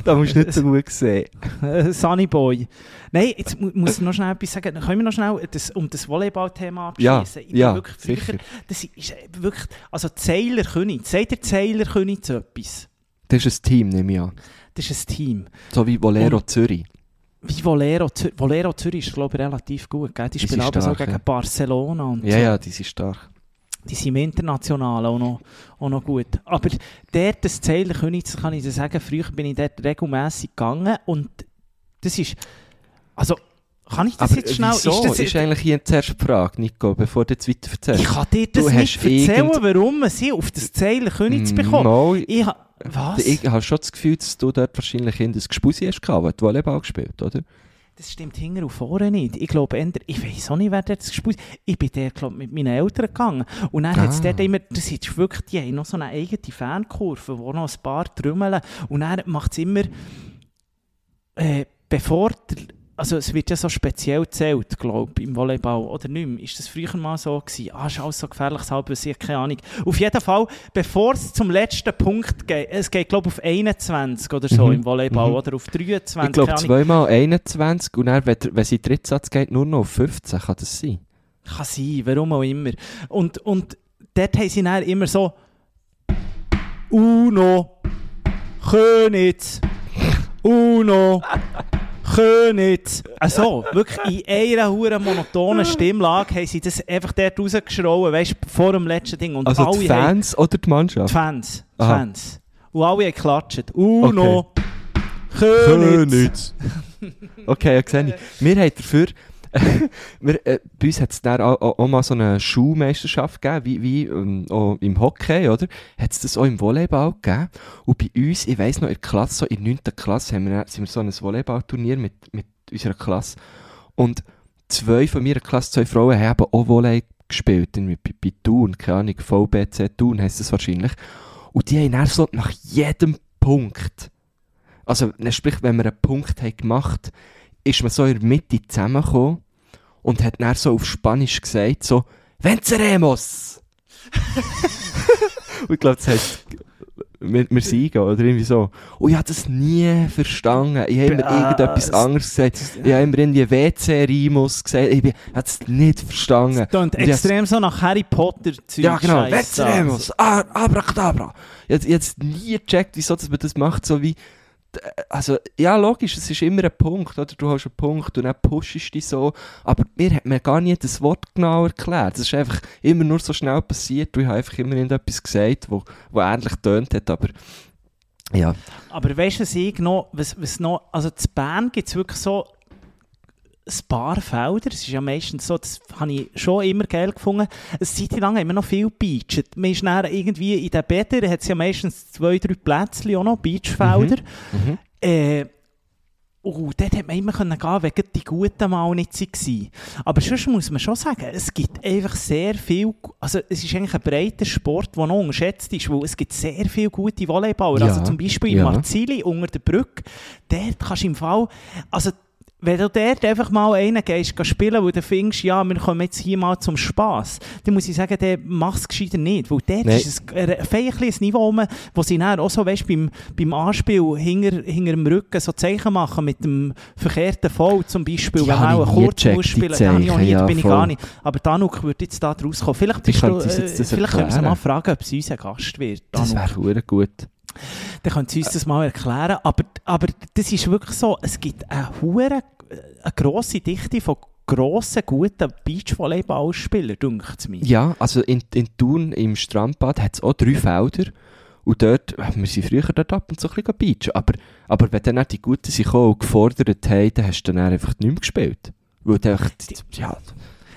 Da musst du nicht so *laughs* gut sehen. Äh, Sunny Boy. Nein, jetzt mu muss ich noch schnell etwas sagen. Können wir noch schnell das, um das Volleyball-Thema Ja, abschließen? Ich bin ja, wirklich früher, sicher. das ist äh, wirklich, also Zeiler König, sagt der Zeiler König zu etwas? Das ist ein Team, nehme ich an. Das ist ein Team. So wie Bolero Zürich. Wie Volero, Zür Volero Zürich ist, glaube ich, relativ gut. Gell? Die Die spielen aber so gegen ja. Barcelona und Ja, so. ja, die sind stark. Die sind im Internationalen auch noch, auch noch gut. Aber dort, das Zeiler König, das kann ich dir sagen, früher bin ich dort regelmässig gegangen und das ist, also, kann ich das Aber jetzt schnell... wieso? das ist eigentlich hier zuerst die Frage, Nico, bevor du jetzt weiter erzählst. ich kann dir das Du nicht erzählen, irgend- warum sie auf das Zeiler König zu bekommen. Mal, Ich was? ich habe schon das Gefühl, dass du dort wahrscheinlich in das Gespusi hast gehabt, weil du Volleyball gespielt, oder? Das stimmt hinten und vorne nicht. Ich glaube, ich weiß auch nicht, wer dort gespielt hat. Ich bin dort, glaube mit meinen Eltern gegangen. Und dann hat es Ah. dort immer, das ist wirklich, die haben noch so eine eigene Fankurve, wo noch ein paar trümmeln. Und dann macht es immer, äh, bevor der also es wird ja so speziell gezählt, glaube ich, im Volleyball, oder nicht mehr? Ist das früher mal so gewesen? Ah, ist alles so gefährlich, halb, ich habe keine Ahnung. Auf jeden Fall, bevor es zum letzten Punkt geht, es geht, glaube ich, auf 21 oder so Mhm. im Volleyball, Mhm. oder auf 23, Ich glaube zweimal 21 und dann, wenn, wenn den Drittsatz geht, nur noch auf 15, kann das sein? Kann sein, warum auch immer. Und, und dort haben sie dann immer so Uno, Königs, Uno, Königs. Also, wirklich in einer huren monotonen Stimmlage haben sie das einfach dort rausgeschrien, weißt du, vor dem letzten Ding. Und Also alle die haben- Fans oder die die Mannschaft? Fans. Die Aha. Fans. Und alle haben geklatscht. Uno, Königs. *laughs* Okay, ja, sehe ich. Wir haben dafür... *laughs* wir, äh, bei uns hat es dann auch, auch, mal so eine Schulmeisterschaft gegeben, wie, wie ähm, im Hockey, oder? Hat es das auch im Volleyball gegeben. Und bei uns, ich weiss noch, in der Klasse, so in der 9. Klasse, haben wir, sind wir so ein Volleyballturnier mit, mit unserer Klasse. Und zwei von meiner Klasse, zwei Frauen, haben auch Volley gespielt. Bei, bei Thun, keine Ahnung, VBC Thun heisst das wahrscheinlich. Und die haben so nach jedem Punkt, also ne, sprich, wenn wir einen Punkt haben gemacht ist man so in der Mitte zusammengekommen und hat dann so auf Spanisch gesagt, so, Venceremos! *laughs* und ich glaube, das heisst, wir, wir siegen, oder irgendwie so. Und ich habe das nie verstanden. Ich habe immer Ah, irgendetwas es- anderes gesagt. Ich habe immer irgendwie WC-Rimus gesagt. Ich habe es nicht verstanden. Das klingt extrem so nach Harry Potter Zeug. ja, genau. Venceremos! Ah, Abracadabra! Ich habe jetzt nie gecheckt, wieso dass man das macht, so wie. Also, ja, logisch, es ist immer ein Punkt, oder? Du hast einen Punkt und dann pushst du dich so. Aber mir hat mir gar nie das Wort genau erklärt. Es ist einfach immer nur so schnell passiert ich habe einfach immer irgendetwas gesagt, wo, wo ähnlich tönt hat, aber. Ja. Aber weißt du, was ich noch, was, was noch, also zu Bern gibt es wirklich so ein paar Felder, es ist ja meistens so, das habe ich schon immer geil gefunden, eine Zeit lang wir noch viel beachet. Man ist dann irgendwie in den Bädern, hat es ja meistens zwei, drei Plätzchen auch noch, Beachfelder. Mhm. Äh, und dort hat man immer gehen, gerade die guten mal nicht waren. Aber sonst muss man schon sagen, es gibt einfach sehr viel, also es ist eigentlich ein breiter Sport, der noch unterschätzt ist, weil es gibt sehr viele gute Volleyballer. Ja, Also zum Beispiel in ja. Marzili unter der Brücke, dort kannst du im Fall, also wenn du dort einfach mal einen gehst, spielen, wo du findest, ja, wir kommen jetzt hier mal zum Spass, dann muss ich sagen, der macht es gescheiter nicht. Weil dort Nein. ist es ein feierliches Niveau, wo sie dann auch so, weißt, beim, beim Anspiel hinter, hinter dem Rücken so Zeichen machen mit dem verkehrten Foul zum Beispiel, Die wenn man auch ich einen kurz gecheckt, muss spielen. Ich nie, da ja, bin ich voll. gar nicht. Aber Danuk würde jetzt da draus kommen. Vielleicht, bist du, äh, das vielleicht können wir sie mal fragen, ob sie unser Gast wird. Das Danuk. wäre verdammt gut. Dann können Sie uns das mal erklären. Aber, aber das ist wirklich so, es gibt eine, hure, eine grosse Dichte von grossen, guten Beachvolleyballspielern, denkt es mir. Ja, also in, in Thun im Strandbad hat es auch drei Felder. Und dort, wir sind früher dort ab und zu ein bisschen beachen. Aber, aber wenn dann auch die Guten sich auch gefordert haben, dann hast du dann einfach nicht mehr gespielt. Weil dann einfach, ja,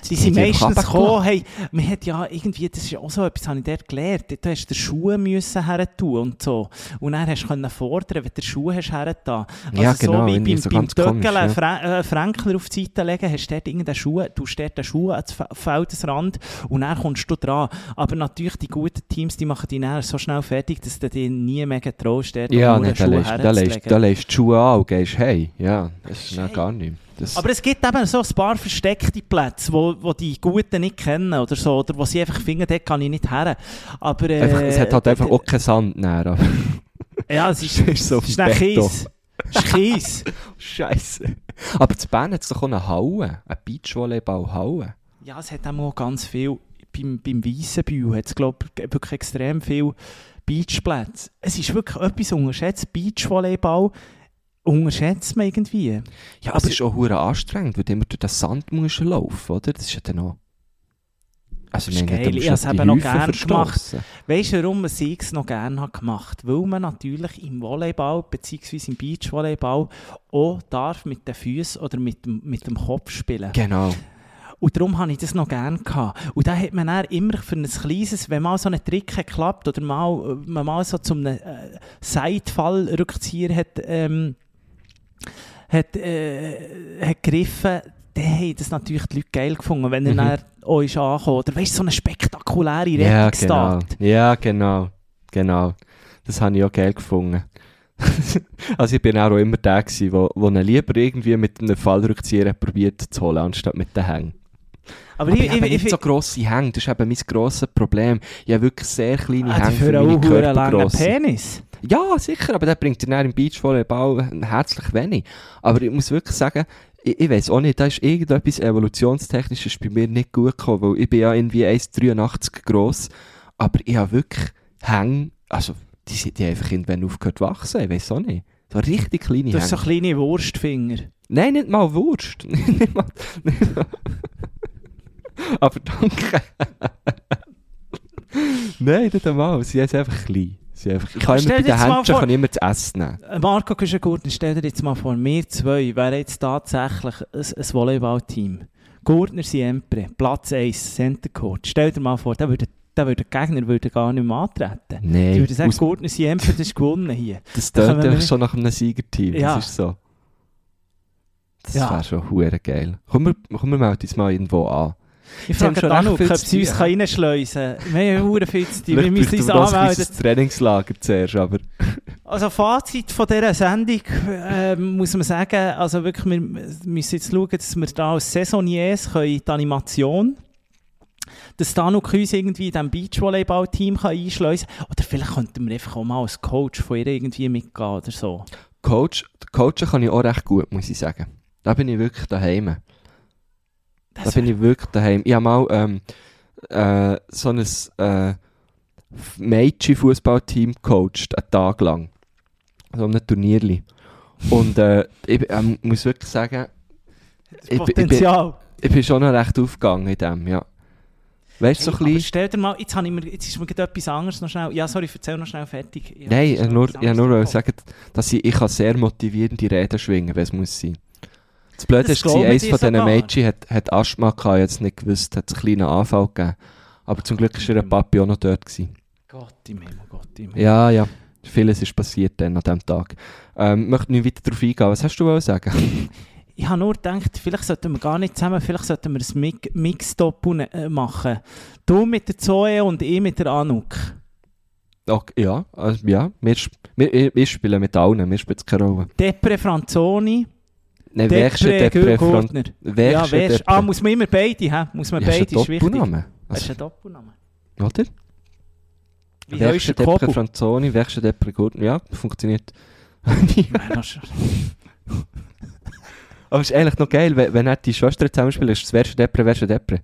Die sind meistens gekommen, hey, man hat ja irgendwie, das ist ja auch so etwas, habe ich dort gelernt, du hast den Schuh müssen her tun und so. Und dann hast du können fordern, wenn du den Schuh hast her da. Also Ja, genau, so wie beim, so beim Töckeln ja. Fra äh, auf die Seite legen, hast du dort irgendeinen Schuh, du dort den Schuh ans Fe- Feldesrand und dann kommst du dran. Aber natürlich, die guten Teams, die machen dich dann so schnell fertig, dass du dir nie mehr getraust, dort ja nee, einen da Schuh legst da herzulegen. legst- da legst du die Schuhe an und gehst hey. Ja, das ist Hey. gar nicht. Das, Aber es gibt eben so ein paar versteckte Plätze, wo, wo die Guten nicht kennen oder so, oder wo sie einfach finden, dort kann ich nicht her. Aber, äh, einfach, es hat halt einfach auch keinen Sand näher. *laughs* Ja, es ist, *laughs* ist so es ist. Kies. Es ist Kies. *laughs* Scheiße. Aber zu Bern hat es doch auch eine Halle, eine Beachvolleyball-Halle. ja, es hat auch ganz viel, beim, beim Weissenbühl hat es, glaube ich, wirklich extrem viel Beachplätze. Es ist wirklich etwas unterschätzt, Beachvolleyball unterschätzt man irgendwie. Ja, aber es ist auch hure anstrengend, weil du immer durch den Sand musst laufen, oder? Das ist ja dann auch... Also, Das ist ich geil. hab's die eben noch Häufen gern verstossen. Weißt du, warum ich es noch gerne habe gemacht Weil man natürlich im Volleyball bzw. im Beachvolleyball auch darf mit den Füßen oder mit dem, mit dem Kopf spielen. Genau. Und darum habe ich das noch gerne gehabt. Und da hat man dann immer für ein kleines, wenn mal so ein Trick hat geklappt oder mal, äh, man mal so zum äh, Seitfallrückzieher hat, ähm, hat, äh, hat gegriffen, dann haben das natürlich die Leute geil gefunden, wenn er Mhm. dann ist angekommen. Oder weißt du, so eine spektakuläre Ja, genau. Ja, genau. Genau. Das habe ich auch geil gefunden. *laughs* also ich bin auch immer der gewesen, wo, wo ihn lieber irgendwie mit einem Fallrückzieher probiert zu holen, anstatt mit den Hängen. Aber, Aber ich, ich, habe ich, nicht ich, so grosse Hänge, das ist eben mein grosses Problem. Ich habe wirklich sehr kleine Ah, Hänge für für meine einen langen Körpergrösse. Penis. Ja, sicher, aber der bringt dir im Beachvolleyball herzlich wenig. Aber ich muss wirklich sagen, ich, ich weiß auch nicht, da ist irgendetwas evolutionstechnisches bei mir nicht gut gekommen, weil ich bin ja irgendwie 1,83 gross, aber ich habe wirklich Hänge, also die, sind- einfach irgendwann aufgehört zu wachsen, ich weiß auch nicht. So richtig kleine Du hast so Hänge. kleine Wurstfinger. Nein, nicht mal Wurst. nicht *laughs* mal, nicht mal. aber danke. *laughs* Nein, nicht einmal, sie sind einfach klein. Einfach, ich kann immer bei den Händchen vor- kann ich immer zu essen nehmen. Äh, Marco Küschengurtner, stell dir jetzt mal vor, wir zwei wären jetzt tatsächlich ein, ein Volleyballteam. Gurtner Siempre, Platz 1, Center Court. Stell dir mal vor, da würde, da würde der Gegner würde gar nicht mehr antreten. Nein, Die würden sagen, aus- Gurtner Siempre, das ist gewonnen hier. *laughs* Das Da tönt einfach schon nach einem Siegerteam. Ja. Das ist so. Das Ja. wäre schon hure geil. Komm, wir, komm, wir melden uns mal irgendwo an. Ich frage schon Danu, recht viel ob sie uns reinschleusen kann. Wir haben viel zu tun. Wir müssen uns anmelden. kleines Trainingslager zuerst, aber... Also Fazit von dieser Sendung äh, muss man sagen, also wirklich, wir müssen jetzt schauen, dass wir da als Saisoniers können die Animation dass Danuk uns irgendwie in diesem Beachvolleyball-Team einschleusen kann. Oder vielleicht könnten wir einfach auch mal als Coach von ihr irgendwie mitgehen oder so. Coach, coachen kann ich auch recht gut, muss ich sagen. Da bin ich wirklich daheim. Da Das bin ich wirklich daheim. Ich habe mal ähm, äh, so ein äh, Mädchen-Fußballteam gecoacht, einen Tag lang. So einem Turnierli. Und äh, ich ähm, muss wirklich sagen, ich, bin- ich, bin, ich bin schon noch recht aufgegangen in dem, ja. Weißt du, so Hey, ein aber bisschen... stell dir mal, jetzt, ich mir, jetzt ist mir gerade etwas anderes noch schnell. Ja, sorry, erzähl noch schnell fertig. Ich Nein, ich nur, ich nur sagen, dass ich, ich kann sehr motivierende Reden schwingen, wenn es muss sein. Das Blöde Das eines dir von diesen. Mädchen hat, hat Asthma gehabt, jetzt nicht gewusst, hat einen kleinen Anfall gegeben. Aber zum Glück war ihr Papi auch noch dort. Gewesen. Gott im Himmel, Gott im Himmel. Ja, ja. Vieles ist passiert dann an diesem Tag. Ähm, ich möchte nicht weiter darauf eingehen. Was hast du wollen sagen? *laughs* Ich habe nur gedacht, vielleicht sollten wir gar nicht zusammen, vielleicht sollten wir ein Mi- Mix-Doppel äh, machen. Du mit der Zoe und ich mit der Anuk. Okay, ja, also, ja. Wir, wir, wir- spielen mit allen, wir spielen keine Rolle. Depre Franzoni, Nein, Werkstatt, Depre. Ja, Depre. ah, muss man immer beide, hä? Muss man Ja, ist beide, ein ist wichtig. Doppelname. Das ist Also, ein Doppelname. oder? Wie der Werkstatt, Depre? Franzoni, Werkstatt, Depre, Gurtner. Ja, funktioniert. Ist- *laughs* Aber es ist eigentlich noch geil, wenn, wenn nicht die Schwestern zusammenspielen, ist es ist Depre, Wer ist Depre.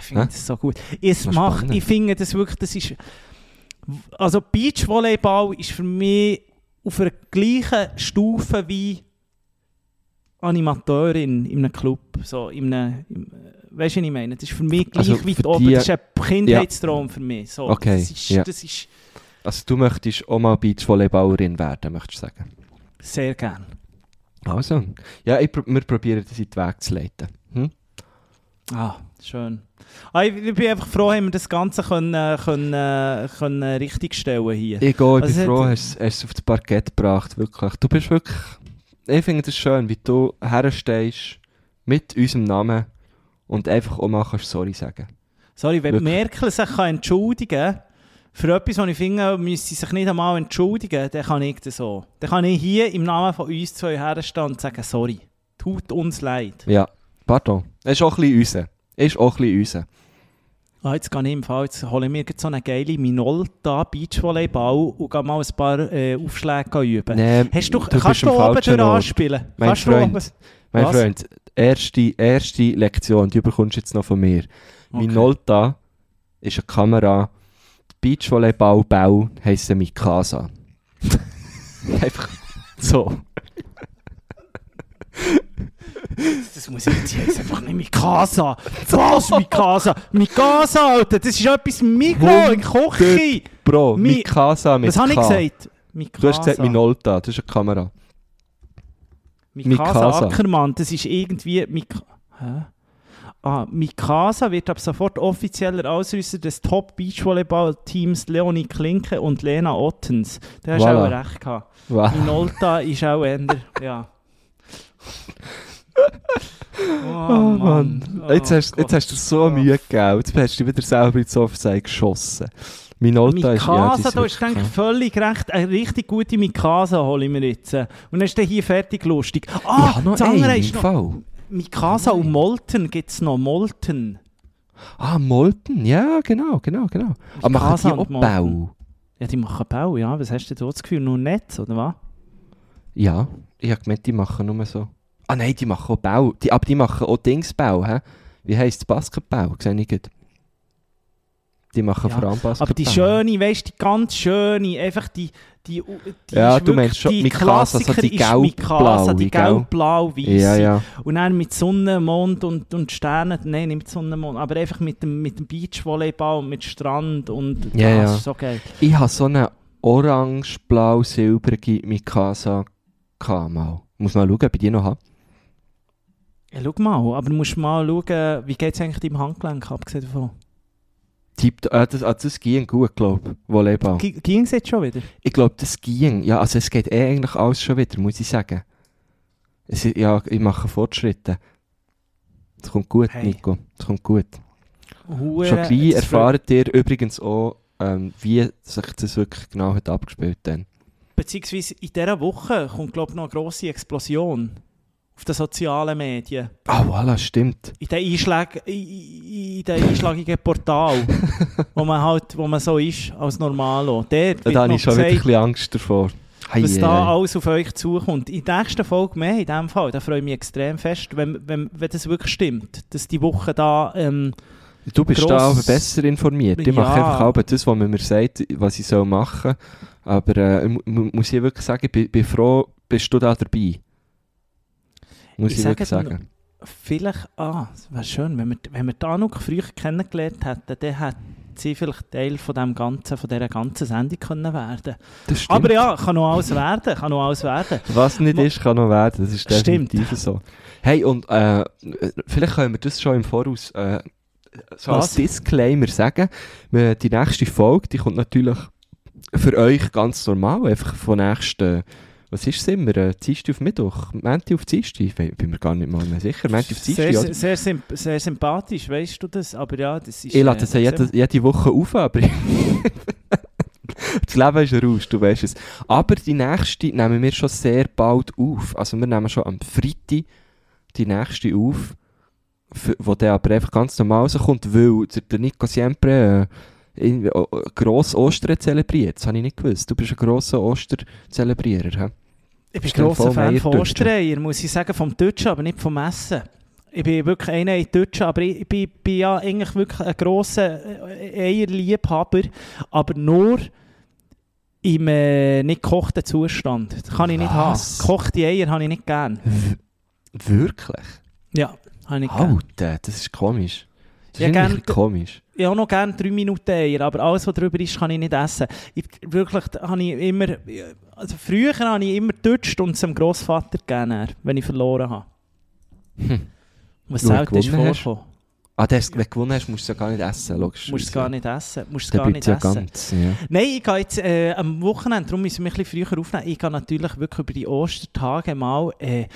Ich finde das so gut. Es macht, spannend. ich finde das wirklich, das ist... Also Beachvolleyball ist für mich auf einer gleichen Stufe wie Animateurin in einem Club. So, in einem, im, weißt du, was ich meine? Das ist für mich gleich Also weit für oben. die- Das ist ein Kindheitstraum für mich. So, Okay, Das ist, ja. das ist Also du möchtest auch mal Beachvolleyballerin werden, möchtest du sagen? sehr gern. Also, ja, ich, wir probieren das in den Weg zu leiten. Hm? Ah, schön. Ah, ich, ich bin einfach froh, haben wir das Ganze können, äh, können, äh, können richtigstellen hier. Ich gehe, ich Also bin froh, hat- hast hast es auf das Parkett gebracht, wirklich. Du bist wirklich... Ich finde es schön, wie du herstehst mit unserem Namen und einfach auch mal kannst sorry sagen. Sorry, wenn Wirklich. Merkel sich kann entschuldigen kann, für etwas, was ich finde, müsste sie sich nicht einmal entschuldigen, dann kann ich das so. Dann kann ich hier im Namen von uns zwei herstehen und sagen, sorry, tut uns leid. Ja, pardon. Es ist auch ein bisschen unser. Ist auch ein bisschen unser. Ah, jetzt gehe ich im Fall, jetzt hole ich mir so eine geile Minolta Beachvolleyball und gehe mal ein paar äh, Aufschläge üben. Nee, Hast du, du kannst du oben durch anspielen? Mein kannst Freund. Du? Mein Was? Freund, erste, erste Lektion, die bekommst du jetzt noch von mir. Okay. Minolta ist eine Kamera. Beachvolleyball-Bau heissen Mikasa. *laughs* Einfach so. Das muss ich jetzt hier einfach nicht Mikasa. Was, Mikasa? Mikasa, Alter, das ist etwas Mikro in Küche. Bro, Mi- Mikasa mit Was habe ich gesagt? Mikasa. Du hast gesagt Minolta, das ist eine Kamera. Mikasa, Mikasa. Ackermann, das ist irgendwie... Mik Hä? Ah, Mikasa wird ab sofort offizieller Ausrüster des Top-Beachvolleyball-Teams Leonie Klinke und Lena Ottens. Da hast du Voilà. auch recht gehabt. Wow. Minolta ist auch eher... Ja. *laughs* Oh, Oh Mann. Oh, Jetzt, hast, jetzt Gott. hast du so Oh. Mühe gegeben. Jetzt hast du wieder selber ins Offside geschossen. Minolta ist... Mikasa, die ist da ist wirklich- eigentlich völlig recht. Eine richtig gute Mikasa hole ich mir jetzt. Und dann ist der hier fertig lustig. Ah, ja, noch das andere ist noch... Fall. Mikasa und Molten gibt es noch. Molten. Ah, Molten, ja, genau, genau, genau. Aber machen Mikasa die auch. Bau? Ja, die machen Bau, ja. Was hast du so das Gefühl? Nur Netz, oder was? Ja, ich habe gemeint, die machen nur so... Ah nein, die machen auch Bau. Die, aber die machen auch Dingsbau, hä? Wie heisst es? Basketball? Sehe ich gut. Die machen Ja, vor allem Basketball. Aber die schöne, weißt du, die ganz schöne, einfach die... die, die Ja, du meinst schon Mikasa, so Klassiker die ist Mikasa, die gelb-blaue, gell? gelb-blau-weiße. Ja, ja. Und dann mit Sonne, Mond und, und Sternen, nein, nicht mit Sonne, Mond, aber einfach mit dem, mit dem Beachvolleyball und mit Strand und Ja, das ja. ist so geil. Ich habe so eine orange-blau-silbrige Mikasa gehabt mal. Muss mal schauen, ob ich die noch habe. Ja, schau mal, aber du musst mal schauen, wie geht es eigentlich deinem Handgelenk, abgesehen davon. Typ, äh, das, ah, das ging gut, glaube ich. Volleyball. Ging es jetzt schon wieder? Ich glaube, das ging. Ja, also es geht eh eigentlich alles schon wieder, muss ich sagen. Es, ja, ich mache Fortschritte. Es kommt gut, Hey. Nico. Es kommt gut. Hure, Schon gleich erfahrt ihr übrigens auch, ähm, wie sich das wirklich genau hat abgespielt dann. Beziehungsweise in dieser Woche kommt, glaube ich, noch eine grosse Explosion auf den sozialen Medien. Ah, voilà, stimmt. In den, Einschlag, in, in den einschlagigen Portal, *laughs* wo man halt, wo man so ist, als Normalo. Dort Da habe ich schon gesagt, bisschen Angst davor. Hei, was da alles auf euch zukommt. In der nächsten Folge mehr, in dem Fall, da freue ich mich extrem fest, wenn, wenn, wenn das wirklich stimmt, dass die Woche da... Ähm, Du bist gross- da aber besser informiert. Ich mache Ja. einfach auch das, was man mir sagt, was ich soll machen soll. Aber äh, mu- mu- muss ich wirklich sagen, ich bin, froh, bist du da dabei. Muss Ich ich, sage wirklich dir sagen. Vielleicht, ah, es wäre schön, wenn wir, wenn wir Anuk früher kennengelernt hätten, dann hätte sie vielleicht Teil von, dem ganzen, von dieser ganzen Sendung können werden stimmt. Aber ja, kann noch alles werden, kann noch alles werden. Was nicht Mo- ist, kann noch werden. Das ist Stimmt. definitiv so. Hey, und äh, vielleicht können wir das schon im Voraus äh, so als? Disclaimer sagen. Wir- Die nächste Folge, die kommt natürlich für euch ganz normal, einfach von nächsten, was ist es immer, äh, Dienstag auf Mittwoch, Montag auf Dienstag, ich bin mir gar nicht mal mehr sicher, Montag auf Dienstag, Sehr, sehr, symp sehr sympathisch, weißt du das? Aber ja, das ist... Ich lade das äh, jede, jede Woche auf, aber *laughs* das Leben ist ein Rausch, du weißt es. Aber die nächste nehmen wir schon sehr bald auf. Also wir nehmen schon am Freitag die nächste auf, wo der aber einfach ganz normal rauskommt, weil der, Nico Siempre äh, gross Ostern zelebriert. Das habe ich nicht gewusst. Du bist ein grosser Osterzelebrierer? Ich bin dir grosser Fan von. Ostereier, muss ich sagen, vom Deutschen, aber nicht vom Essen. Ich bin wirklich einer in Deutschen, aber ich, bin, bin ja eigentlich wirklich ein grosser äh, Eierliebhaber, aber nur im äh, nicht gekochten Zustand. Das kann ich nicht haben. Was? Gekochte Eier habe ich nicht gern. W wirklich? Ja, habe ich nicht gern. Alter, das ist komisch. Das Ja, ist gern- komisch. Ich habe noch gerne 3 Minuten Eier, aber alles, was drüber ist, kann ich nicht essen. Ich, wirklich, habe ich immer, also früher habe ich immer getutscht und dem Grossvater gegeben, wenn ich verloren habe. Hm. Was selten ist vorgekommen. Ah, das, wenn du gewonnen hast, musst du es ja gar nicht essen, logisch. Du musst es gar nicht essen. Musst gar nicht ja essen. ganz, ja. Nein, ich gehe jetzt äh, am Wochenende, darum müssen wir ein bisschen früher aufnehmen. Ich gehe natürlich wirklich über die Ostertage mal äh,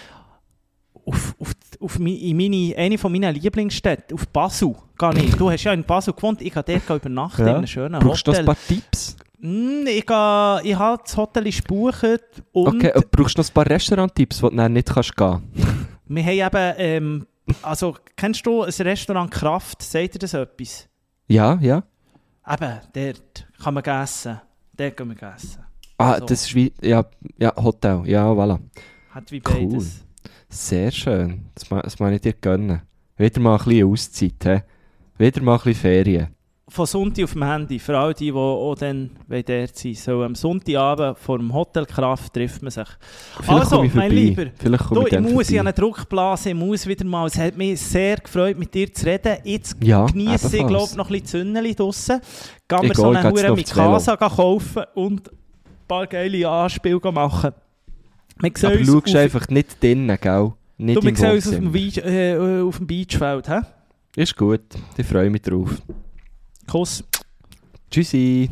auf, auf, auf in meine, eine von meinen Lieblingsstädten, auf Basel. Gehe ich. Du hast ja in Basel gewohnt, ich gehe dort übernachten Ja. in einem schönen Brauchst du noch Hotel. ein paar Tipps? Mm, ich, gehe, ich habe das Hotel gebucht und Okay, und brauchst du noch ein paar Restaurant-Tipps, die du dann nicht kannst gehen wir haben eben, ähm, also kennst du ein Restaurant Kraft, sagt dir das etwas? Ja, ja. Eben, dort kann man essen. Dort können wir essen. Ah, Also. das ist wie, ja, ja, Hotel, ja, voilà. Hat wie beides. Sehr schön, das, das meine ich dir gönnen. Wieder mal ein bisschen Auszeit, hä? Wieder mal ein bisschen Ferien. Von Sonntag auf Handy, für alle die, die auch dann dort sein So am Sonntagabend vor dem Hotel Kraft trifft man sich. Vielleicht Also, ich mein. Lieber, Vielleicht Du, ich ich muss in vorbei. eine Druckblase, ich muss wieder mal. Es hat mich sehr gefreut, mit dir zu reden. Jetzt Ja, genieße ich, glaube noch ein bisschen Zünneli draussen. Gehen Ich wir so eine Hure mit. Casa kaufen und ein paar geile Anspiele machen. Sehen Aber uns schau auf- einfach nicht drinnen, gell? Nicht Du, wir im sehen uns auf dem. Beach, äh, auf dem Beachfeld. He? Ist gut, ich freue mich drauf. Kuss. Tschüssi.